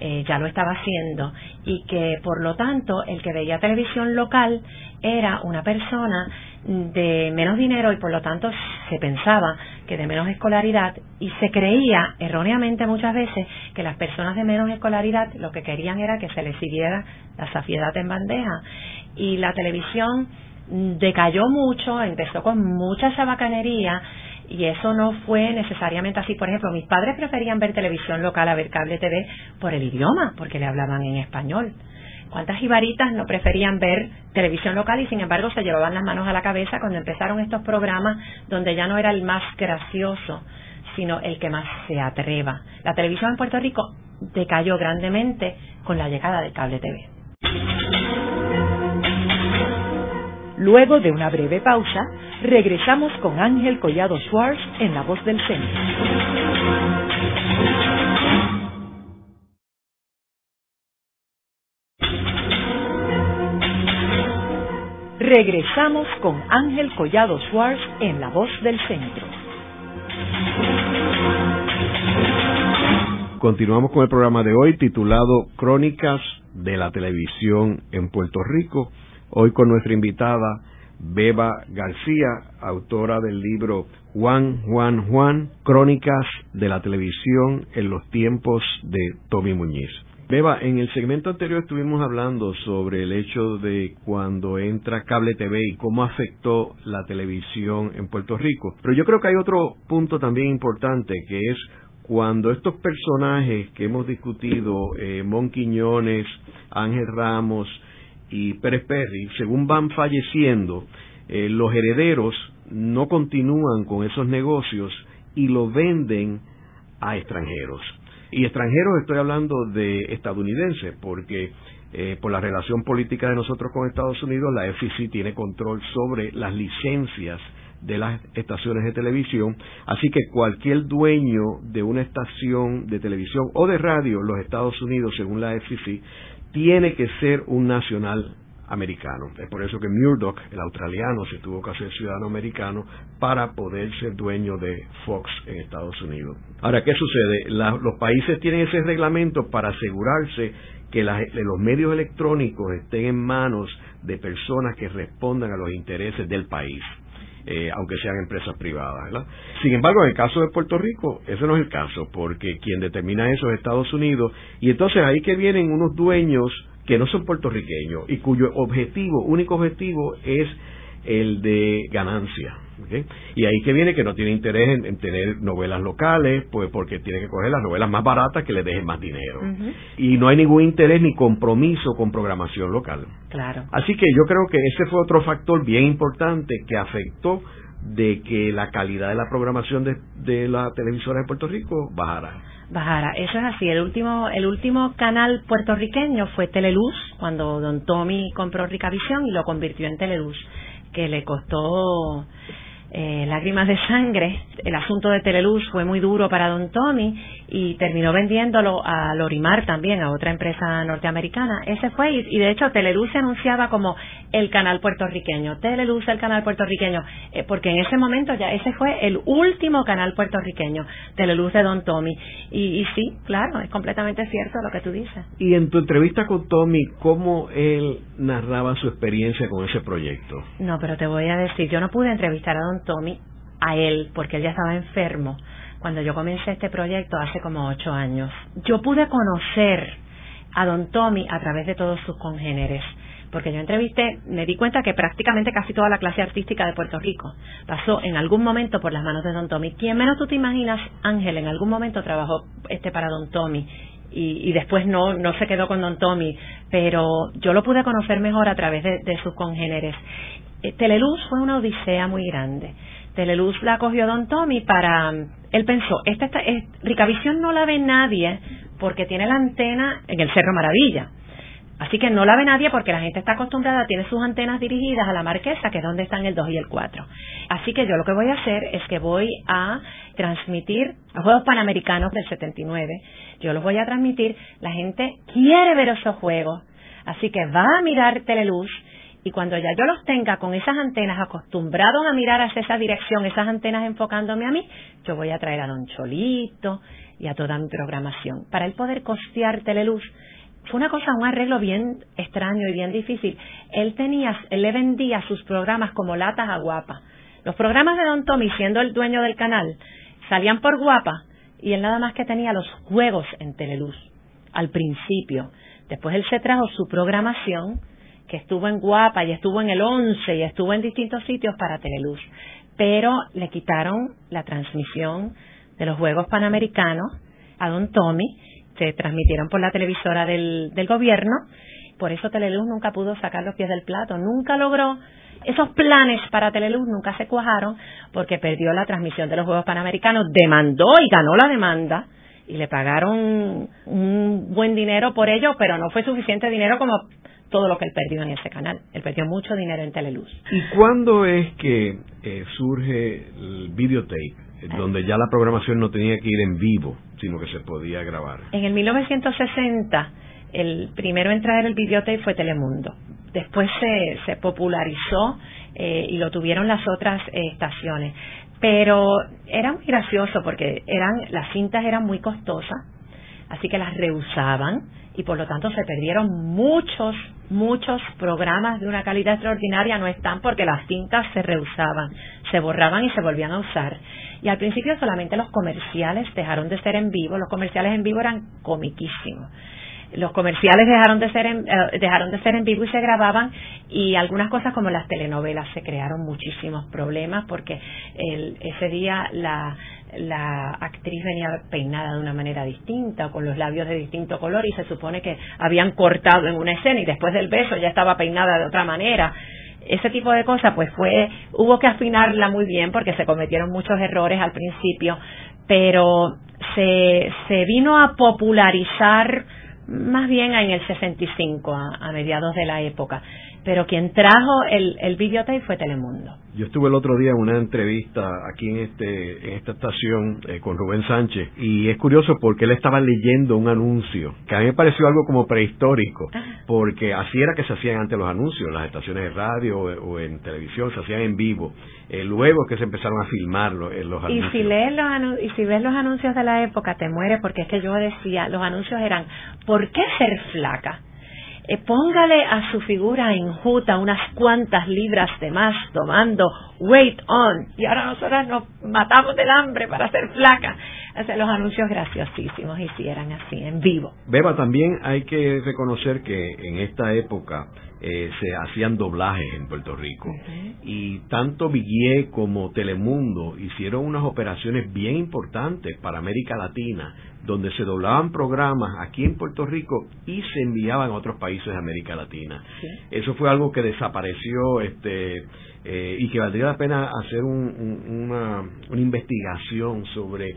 eh, ya lo estaba haciendo y que por lo tanto el que veía televisión local era una persona de menos dinero y por lo tanto se pensaba que de menos escolaridad y se creía erróneamente muchas veces que las personas de menos escolaridad lo que querían era que se les sirviera la saciedad en bandeja. Y la televisión decayó mucho, empezó con mucha chabacanería y eso no fue necesariamente así. Por ejemplo, mis padres preferían ver televisión local a ver cable TV por el idioma, porque le hablaban en español. ¿Cuántas jibaritas no preferían ver televisión local y sin embargo se llevaban las manos a la cabeza cuando empezaron estos programas donde ya no era el más gracioso, sino el que más se atreva? La televisión en Puerto Rico decayó grandemente con la llegada del cable TV. Luego de una breve pausa, regresamos con Ángel Collado Schwartz en La Voz del Centro. Regresamos con Ángel Collado Schwartz en La Voz del Centro. Continuamos con el programa de hoy titulado Crónicas de la Televisión en Puerto Rico Hoy con nuestra invitada Beba García, autora del libro Juan, Juan, Juan, Crónicas de la Televisión en los tiempos de Tommy Muñiz. Beba, en el segmento anterior estuvimos hablando sobre el hecho de cuando entra cable TV y cómo afectó la televisión en Puerto Rico. Pero yo creo que hay otro punto también importante que es cuando estos personajes que hemos discutido, eh, Mon Quiñones, Ángel Ramos, y Pérez Perry, según van falleciendo, eh, los herederos no continúan con esos negocios y lo venden a extranjeros. Y extranjeros estoy hablando de estadounidenses, porque eh, por la relación política de nosotros con Estados Unidos, la FCC tiene control sobre las licencias de las estaciones de televisión, así que cualquier dueño de una estación de televisión o de radio en los Estados Unidos, según la FCC, tiene que ser un nacional americano. Es por eso que Murdoch, el australiano, se tuvo que hacer ciudadano americano para poder ser dueño de Fox en Estados Unidos. Ahora, ¿qué sucede? los países tienen ese reglamento para asegurarse que los medios electrónicos estén en manos de personas que respondan a los intereses del país. Eh, aunque sean empresas privadas. Sin embargo, en el caso de Puerto Rico, ese no es el caso, porque quien determina eso es Estados Unidos, y entonces ahí que vienen unos dueños que no son puertorriqueños y cuyo objetivo, único objetivo es el de ganancia. Y ahí que viene que no tiene interés en, tener novelas locales, pues porque tiene que coger las novelas más baratas que le dejen más dinero. Y no hay ningún interés ni compromiso con programación local. Claro. Así que yo creo que ese fue otro factor bien importante que afectó de que la calidad de la programación de, de la televisora de Puerto Rico bajara. Bajara, eso es así. El último, el último canal puertorriqueño fue Teleluz, cuando Don Tommy compró Ricavisión y lo convirtió en Teleluz, que le costó eh, lágrimas de sangre. El asunto de Teleluz fue muy duro para Don Tommy y terminó vendiéndolo a Lorimar también, a otra empresa norteamericana. Ese fue, y, de hecho Teleluz se anunciaba como el canal puertorriqueño, Teleluz el canal puertorriqueño, eh, porque en ese momento ya ese fue el último canal puertorriqueño, Teleluz de Don Tommy. Y, y sí, claro, es completamente cierto lo que tú dices. Y en tu entrevista con Tommy, ¿cómo él narraba su experiencia con ese proyecto? No, pero te voy a decir, yo no pude entrevistar a Don Tommy, a él, porque él ya estaba enfermo cuando yo comencé este proyecto hace como ocho años. Yo pude conocer a don Tommy a través de todos sus congéneres, porque yo entrevisté, me di cuenta que prácticamente casi toda la clase artística de Puerto Rico pasó en algún momento por las manos de don Tommy. Quien menos tú te imaginas, Ángel, en algún momento trabajó este para don Tommy. Y, después no, no se quedó con don Tommy, pero yo lo pude conocer mejor a través de, sus congéneres. Eh, Teleluz fue una odisea muy grande. Teleluz la cogió Don Tommy para... Él pensó, esta, esta, Ricavisión no la ve nadie porque tiene la antena en el Cerro Maravilla. Así que no la ve nadie porque la gente está acostumbrada, tiene sus antenas dirigidas a la marquesa, que es donde están el 2 y el 4. Así que yo lo que voy a hacer es que voy a transmitir los Juegos Panamericanos del 79. Yo los voy a transmitir. La gente quiere ver esos juegos. Así que va a mirar Teleluz y cuando ya yo los tenga con esas antenas acostumbrados a mirar hacia esa dirección, esas antenas enfocándome a mí, yo voy a traer a Don Cholito y a toda mi programación. Para él poder costear Teleluz, fue una cosa, un arreglo bien extraño y bien difícil. Él tenía, él le vendía sus programas como latas a guapa. Los programas de Don Tommy, siendo el dueño del canal, salían por guapa y él nada más que tenía los juegos en Teleluz al principio. Después él se trajo su programación que estuvo en Guapa y estuvo en el 11 y estuvo en distintos sitios para Teleluz, pero le quitaron la transmisión de los Juegos Panamericanos a Don Tommy, se transmitieron por la televisora del, del gobierno, por eso Teleluz nunca pudo sacar los pies del plato, nunca logró esos planes para Teleluz nunca se cuajaron porque perdió la transmisión de los Juegos Panamericanos, demandó y ganó la demanda y le pagaron un buen dinero por ello, pero no fue suficiente dinero como todo lo que él perdió en ese canal. Él perdió mucho dinero en Teleluz. ¿Y cuándo es que eh, surge el videotape, donde ya la programación no tenía que ir en vivo, sino que se podía grabar? En el 1960, el primero en traer el videotape fue Telemundo. Después se, se popularizó eh, y lo tuvieron las otras eh, estaciones. Pero era muy gracioso porque eran las cintas eran muy costosas, así que las rehusaban y por lo tanto se perdieron muchos, muchos programas de una calidad extraordinaria, no están porque las cintas se rehusaban, se borraban y se volvían a usar. Y al principio solamente los comerciales dejaron de ser en vivo, los comerciales en vivo eran comiquísimos. Los comerciales dejaron de ser en, eh, dejaron de ser en vivo y se grababan. Y algunas cosas como las telenovelas se crearon muchísimos problemas porque el, ese día la la actriz venía peinada de una manera distinta con los labios de distinto color y se supone que habían cortado en una escena y después del beso ya estaba peinada de otra manera ese tipo de cosas pues fue hubo que afinarla muy bien porque se cometieron muchos errores al principio pero se se vino a popularizar más bien en el 65, a, a mediados de la época. Pero quien trajo el, el videotape fue Telemundo. Yo estuve el otro día en una entrevista aquí en este en esta estación eh, con Rubén Sánchez y es curioso porque él estaba leyendo un anuncio que a mí me pareció algo como prehistórico porque así era que se hacían antes los anuncios en las estaciones de radio o, en televisión se hacían en vivo eh, luego que se empezaron a filmarlo en los anuncios y si lees los y si ves los anuncios de la época te mueres porque es que yo decía los anuncios eran ¿por qué ser flaca? Eh, póngale a su figura enjuta unas cuantas libras de más tomando weight on y ahora nosotras nos matamos del hambre para ser flacas. O los anuncios graciosísimos y si eran así, en vivo. Beba, también hay que reconocer que en esta época eh, se hacían doblajes en Puerto Rico. Y tanto Villiers como Telemundo hicieron unas operaciones bien importantes para América Latina, donde se doblaban programas aquí en Puerto Rico y se enviaban a otros países de América Latina. Eso fue algo que desapareció este, eh, y que valdría la pena hacer una, una investigación sobre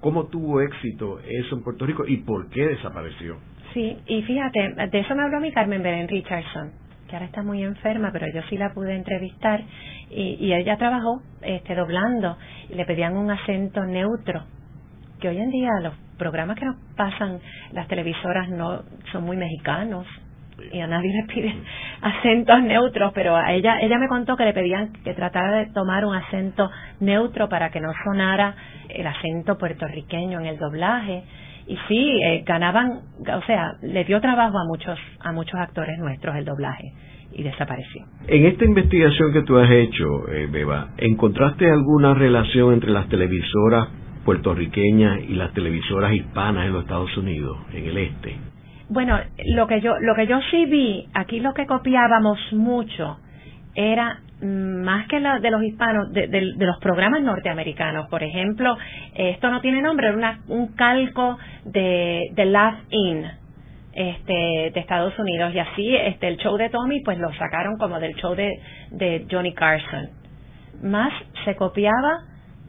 cómo tuvo éxito eso en Puerto Rico y por qué desapareció. Sí, y fíjate, de eso me habló mi Carmen Belén Richardson, que ahora está muy enferma, pero yo sí la pude entrevistar y, y ella trabajó este, doblando y le pedían un acento neutro, que hoy en día los programas que nos pasan las televisoras no son muy mexicanos y a nadie le piden acentos neutros, pero a ella ella me contó que le pedían que tratara de tomar un acento neutro para que no sonara el acento puertorriqueño en el doblaje. Y sí eh, ganaban o sea le dio trabajo a muchos a muchos actores nuestros el doblaje y desapareció. En esta investigación que tú has hecho eh, Beba encontraste alguna relación entre las televisoras puertorriqueñas y las televisoras hispanas en los Estados Unidos en el este bueno lo que yo lo que yo sí vi aquí lo que copiábamos mucho era más que la de los hispanos, de, los programas norteamericanos. Por ejemplo, esto no tiene nombre, era un calco de, de In este, de Estados Unidos. Y así este, el show de Tommy, pues lo sacaron como del show de, de Johnny Carson. Más se copiaba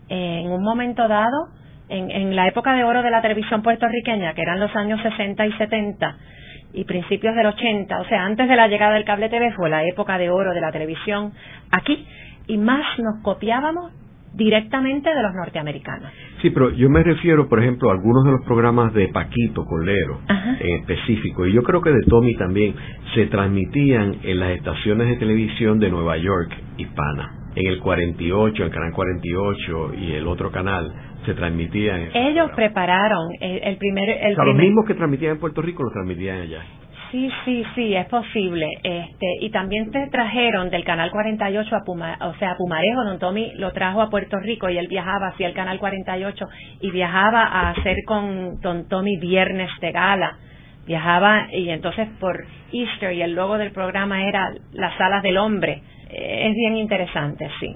en un momento dado, en, en la época de oro de la televisión puertorriqueña, que eran los años 60 y 70, y principios del 80, o sea, antes de la llegada del cable TV fue la época de oro de la televisión aquí y más nos copiábamos directamente de los norteamericanos. Sí, pero yo me refiero, por ejemplo, a algunos de los programas de Paquito Colero en específico, y yo creo que de Tommy también, se transmitían en las estaciones de televisión de Nueva York hispana. En el 48, el canal 48 y el otro canal se transmitían. Ellos prepararon el, primer. El los mismos que transmitían en Puerto Rico lo transmitían allá. Sí, sí, sí, es posible. Este, y también te trajeron del Canal 48 a Puma, o sea, a Pumarejo, Don Tommy lo trajo a Puerto Rico y él viajaba hacia el Canal 48 y viajaba a hacer con Don Tommy Viernes de Gala. Viajaba y entonces por Easter y el logo del programa era las alas del hombre. Es bien interesante, sí.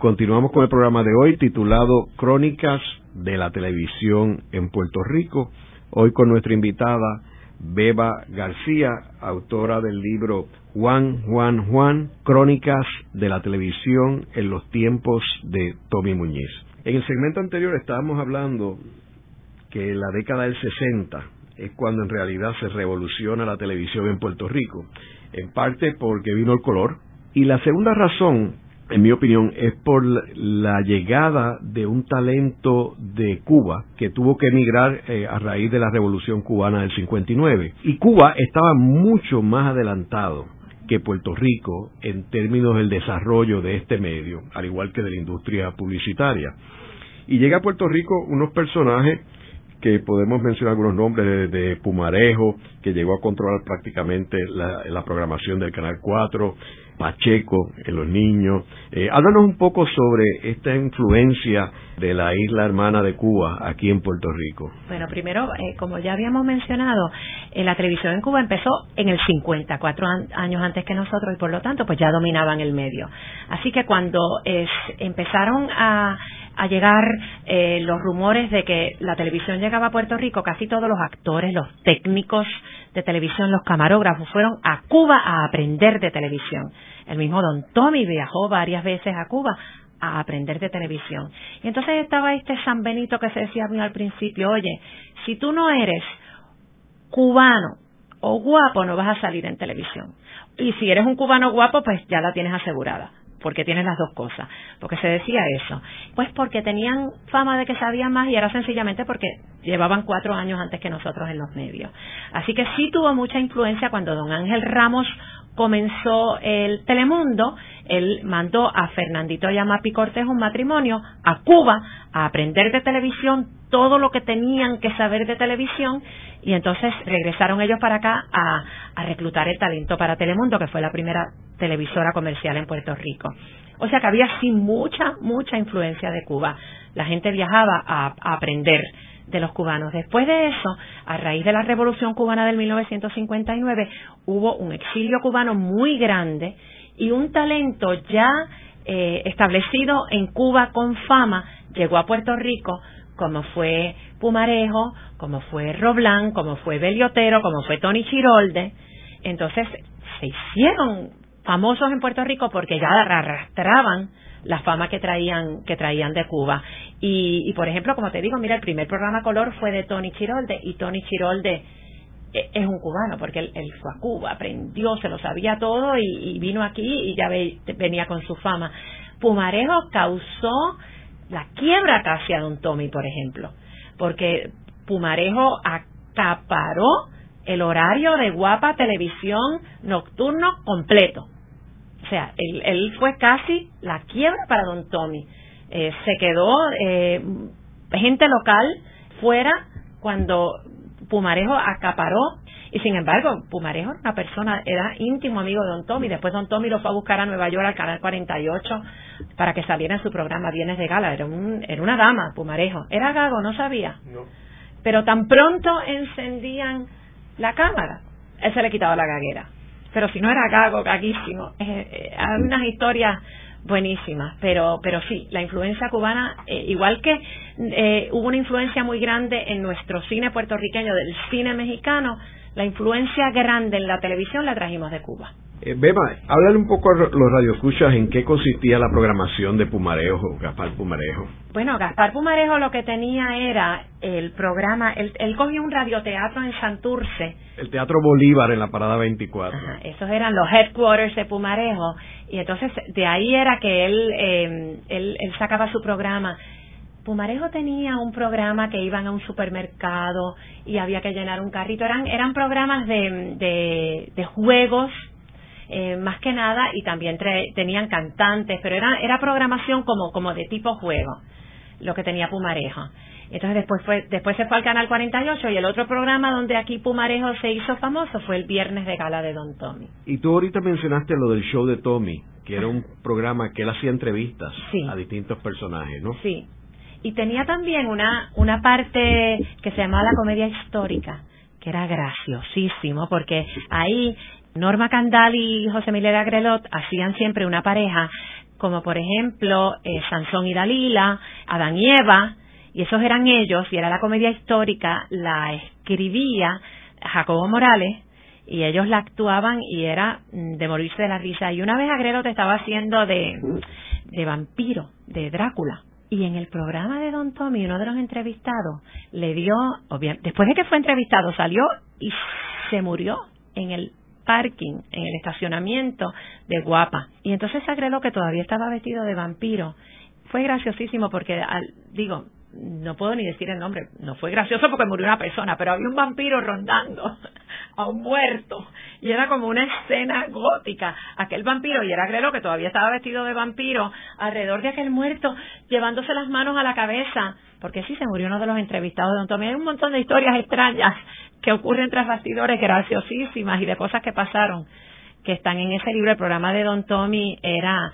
Continuamos con el programa de hoy titulado Crónicas de la Televisión en Puerto Rico. Hoy con nuestra invitada Beba García, autora del libro Juan, Juan, Juan, Crónicas de la Televisión en los tiempos de Tommy Muñiz. En el segmento anterior estábamos hablando que la década del 60 es cuando en realidad se revoluciona la televisión en Puerto Rico, en parte porque vino el color, y la segunda razón en mi opinión, es por la llegada de un talento de Cuba que tuvo que emigrar eh, a raíz de la Revolución Cubana del 59. Y Cuba estaba mucho más adelantado que Puerto Rico en términos del desarrollo de este medio, al igual que de la industria publicitaria. Y llega a Puerto Rico unos personajes que podemos mencionar algunos nombres de, Pumarejo, que llegó a controlar prácticamente la, la programación del Canal 4, Pacheco en los niños. Eh, háblanos un poco sobre esta influencia de la isla hermana de Cuba aquí en Puerto Rico. Bueno, primero, eh, como ya habíamos mencionado, eh, la televisión en Cuba empezó en el 50, cuatro años antes que nosotros, y por lo tanto, pues ya dominaban el medio. Así que cuando empezaron a a llegar eh, los rumores de que la televisión llegaba a Puerto Rico, casi todos los actores, los técnicos de televisión, los camarógrafos fueron a Cuba a aprender de televisión. El mismo Don Tommy viajó varias veces a Cuba a aprender de televisión. Y entonces estaba este San Benito que se decía al principio, oye, si tú no eres cubano o guapo, no vas a salir en televisión. Y si eres un cubano guapo, pues ya la tienes asegurada porque tienes las dos cosas. Porque se decía eso. Pues porque tenían fama de que sabían más y era sencillamente porque llevaban cuatro años antes que nosotros en los medios. Así que sí tuvo mucha influencia cuando don Ángel Ramos comenzó el Telemundo, él mandó a Fernandito Yamapi Cortés un matrimonio a Cuba a aprender de televisión todo lo que tenían que saber de televisión y entonces regresaron ellos para acá a, reclutar el talento para Telemundo, que fue la primera televisora comercial en Puerto Rico. O sea que había sí mucha, mucha influencia de Cuba. La gente viajaba a aprender de los cubanos. Después de eso, a raíz de la Revolución Cubana del 1959, hubo un exilio cubano muy grande y un talento ya eh, establecido en Cuba con fama llegó a Puerto Rico, como fue Pumarejo, como fue Roblán, como fue Beliotero, como fue Tony Chirolde. Entonces se hicieron famosos en Puerto Rico porque ya arrastraban la fama que traían que traían de Cuba. Y, por ejemplo como te digo mira el primer programa color fue de Tony Chirolde y Tony Chirolde e, es un cubano porque él, fue a Cuba aprendió se lo sabía todo y, vino aquí y ya venía con su fama. Pumarejo causó la quiebra casi a Don Tommy por ejemplo porque Pumarejo acaparó el horario de guapa televisión nocturno completo o sea, él, fue casi la quiebra para don Tommy. Eh, se quedó eh, gente local fuera cuando Pumarejo acaparó y sin embargo, Pumarejo era una persona, era íntimo amigo de Don Tommy. Después Don Tommy lo fue a buscar a Nueva York al Canal 48 para que saliera en su programa Viernes de Gala. Era, un, era una dama, Pumarejo. Era gago, no sabía. Pero tan pronto encendían la cámara, él se le quitaba la gaguera pero si no era gago, gaguísimo. Eh, eh, hay unas historias buenísimas, pero, pero sí, la influencia cubana, eh, igual que hubo una influencia muy grande en nuestro cine puertorriqueño, del cine mexicano, la influencia grande en la televisión la trajimos de Cuba. Eh, Beba, háblale un poco a los radioescuchas en qué consistía la programación de Pumarejo, Gaspar Pumarejo. Bueno, Gaspar Pumarejo lo que tenía era el programa, él, él cogió un radioteatro en Santurce. El Teatro Bolívar en la Parada 24. esos eran los headquarters de Pumarejo. Y entonces de ahí era que él, eh, él, él sacaba su programa. Pumarejo tenía un programa que iban a un supermercado y había que llenar un carrito. Eran, eran programas de, de, de juegos eh, más que nada y también tenían cantantes, pero era, era programación como, como de tipo juego, lo que tenía Pumarejo. Entonces después fue, después se fue al canal 48 y el otro programa donde aquí Pumarejo se hizo famoso fue el Viernes de Gala de Don Tommy. Y tú ahorita mencionaste lo del show de Tommy, que era un programa que él hacía entrevistas a distintos personajes, ¿no? Sí. Y tenía también una, una parte que se llamaba la comedia histórica, que era graciosísimo, porque ahí Norma Candal y José Miguel Agrelot hacían siempre una pareja, como por ejemplo eh, Sansón y Dalila, Adán y Eva, y esos eran ellos, y era la comedia histórica, la escribía Jacobo Morales, y ellos la actuaban y era mm, de morirse de la risa. Y una vez Agrelot estaba haciendo de, de vampiro, de Drácula. Y en el programa de Don Tommy, uno de los entrevistados le dio, después de que fue entrevistado, salió y se murió en el parking, en el estacionamiento de Guapa. Y entonces Agrelo, que todavía estaba vestido de vampiro, fue graciosísimo porque, digo, no puedo ni decir el nombre, no fue gracioso porque murió una persona, pero había un vampiro rondando a un muerto. Y era como una escena gótica, aquel vampiro y era Agrelo que todavía estaba vestido de vampiro alrededor de aquel muerto llevándose las manos a la cabeza, porque sí se murió uno de los entrevistados de Don Tomé, hay un montón de historias extrañas que ocurren tras bastidores graciosísimas y de cosas que pasaron que están en ese libro. El programa de Don Tommy era,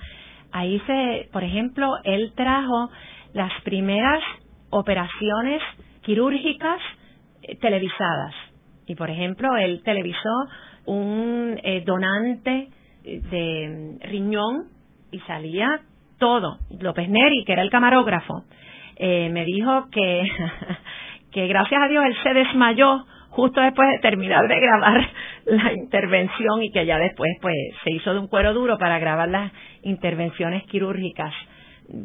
ahí se, por ejemplo, él trajo las primeras operaciones quirúrgicas eh, televisadas. Y por ejemplo, él televisó un eh, donante eh, de riñón y salía todo. López Neri, que era el camarógrafo, me dijo que, que gracias a Dios él se desmayó justo después de terminar de grabar la intervención y que ya después pues se hizo de un cuero duro para grabar las intervenciones quirúrgicas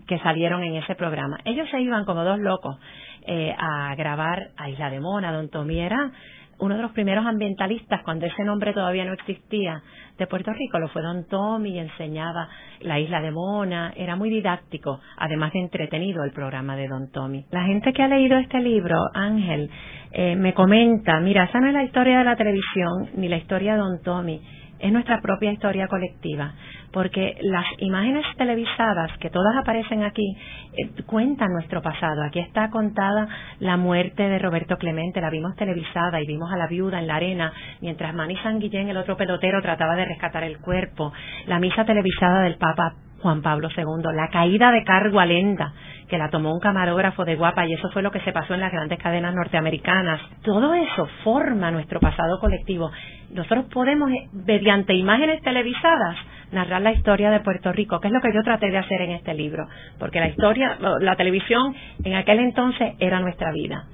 que salieron en ese programa. Ellos se iban como dos locos eh, a grabar a Isla de Mona, Don Tommy era uno de los primeros ambientalistas, cuando ese nombre todavía no existía, de Puerto Rico, lo fue Don Tommy y enseñaba la isla de Mona, era muy didáctico, además de entretenido el programa de Don Tommy. La gente que ha leído este libro, Ángel, eh, me comenta, mira, esa no es la historia de la televisión ni la historia de Don Tommy, es nuestra propia historia colectiva, porque las imágenes televisadas que todas aparecen aquí eh, cuentan nuestro pasado. Aquí está contada la muerte de Roberto Clemente, la vimos televisada y vimos a la viuda en la arena, mientras Manny San Guillén, el otro pelotero, trataba de rescatar el cuerpo, la misa televisada del Papa Juan Pablo II, la caída de Cargo Alenda, que la tomó un camarógrafo de guapa y eso fue lo que se pasó en las grandes cadenas norteamericanas. Todo eso forma nuestro pasado colectivo. Nosotros podemos, eh, mediante imágenes televisadas, narrar la historia de Puerto Rico, que es lo que yo traté de hacer en este libro, porque la historia, la televisión en aquel entonces era nuestra vida.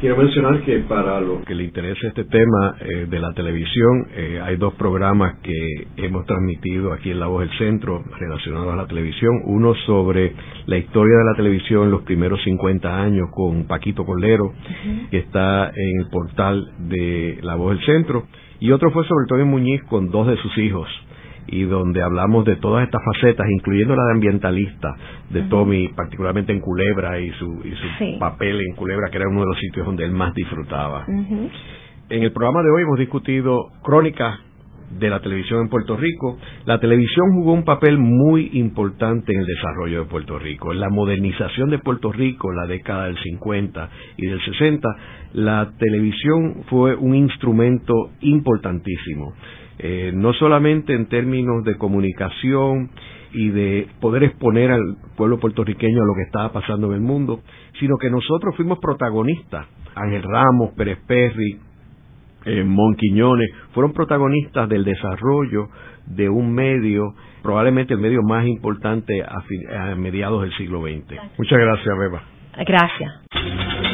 Quiero mencionar que para los que le interesa este tema eh, de la televisión, eh, hay dos programas que hemos transmitido aquí en La Voz del Centro relacionados a la televisión. Uno sobre la historia de la televisión en los primeros 50 años con Paquito Colero, que está en el portal de La Voz del Centro. Y otro fue sobre Tony Muñiz con dos de sus hijos y donde hablamos de todas estas facetas, incluyendo la de ambientalista de Tommy, particularmente en Culebra y su, y su papel en Culebra, que era uno de los sitios donde él más disfrutaba. En el programa de hoy hemos discutido crónicas de la televisión en Puerto Rico. La televisión jugó un papel muy importante en el desarrollo de Puerto Rico. En la modernización de Puerto Rico en la década del 50 y del 60, la televisión fue un instrumento importantísimo eh, no solamente en términos de comunicación y de poder exponer al pueblo puertorriqueño a lo que estaba pasando en el mundo, sino que nosotros fuimos protagonistas. Ángel Ramos, Pérez Perry, eh, Monquiñones, fueron protagonistas del desarrollo de un medio, probablemente el medio más importante a, a mediados del siglo XX. Muchas gracias, Beba. Gracias.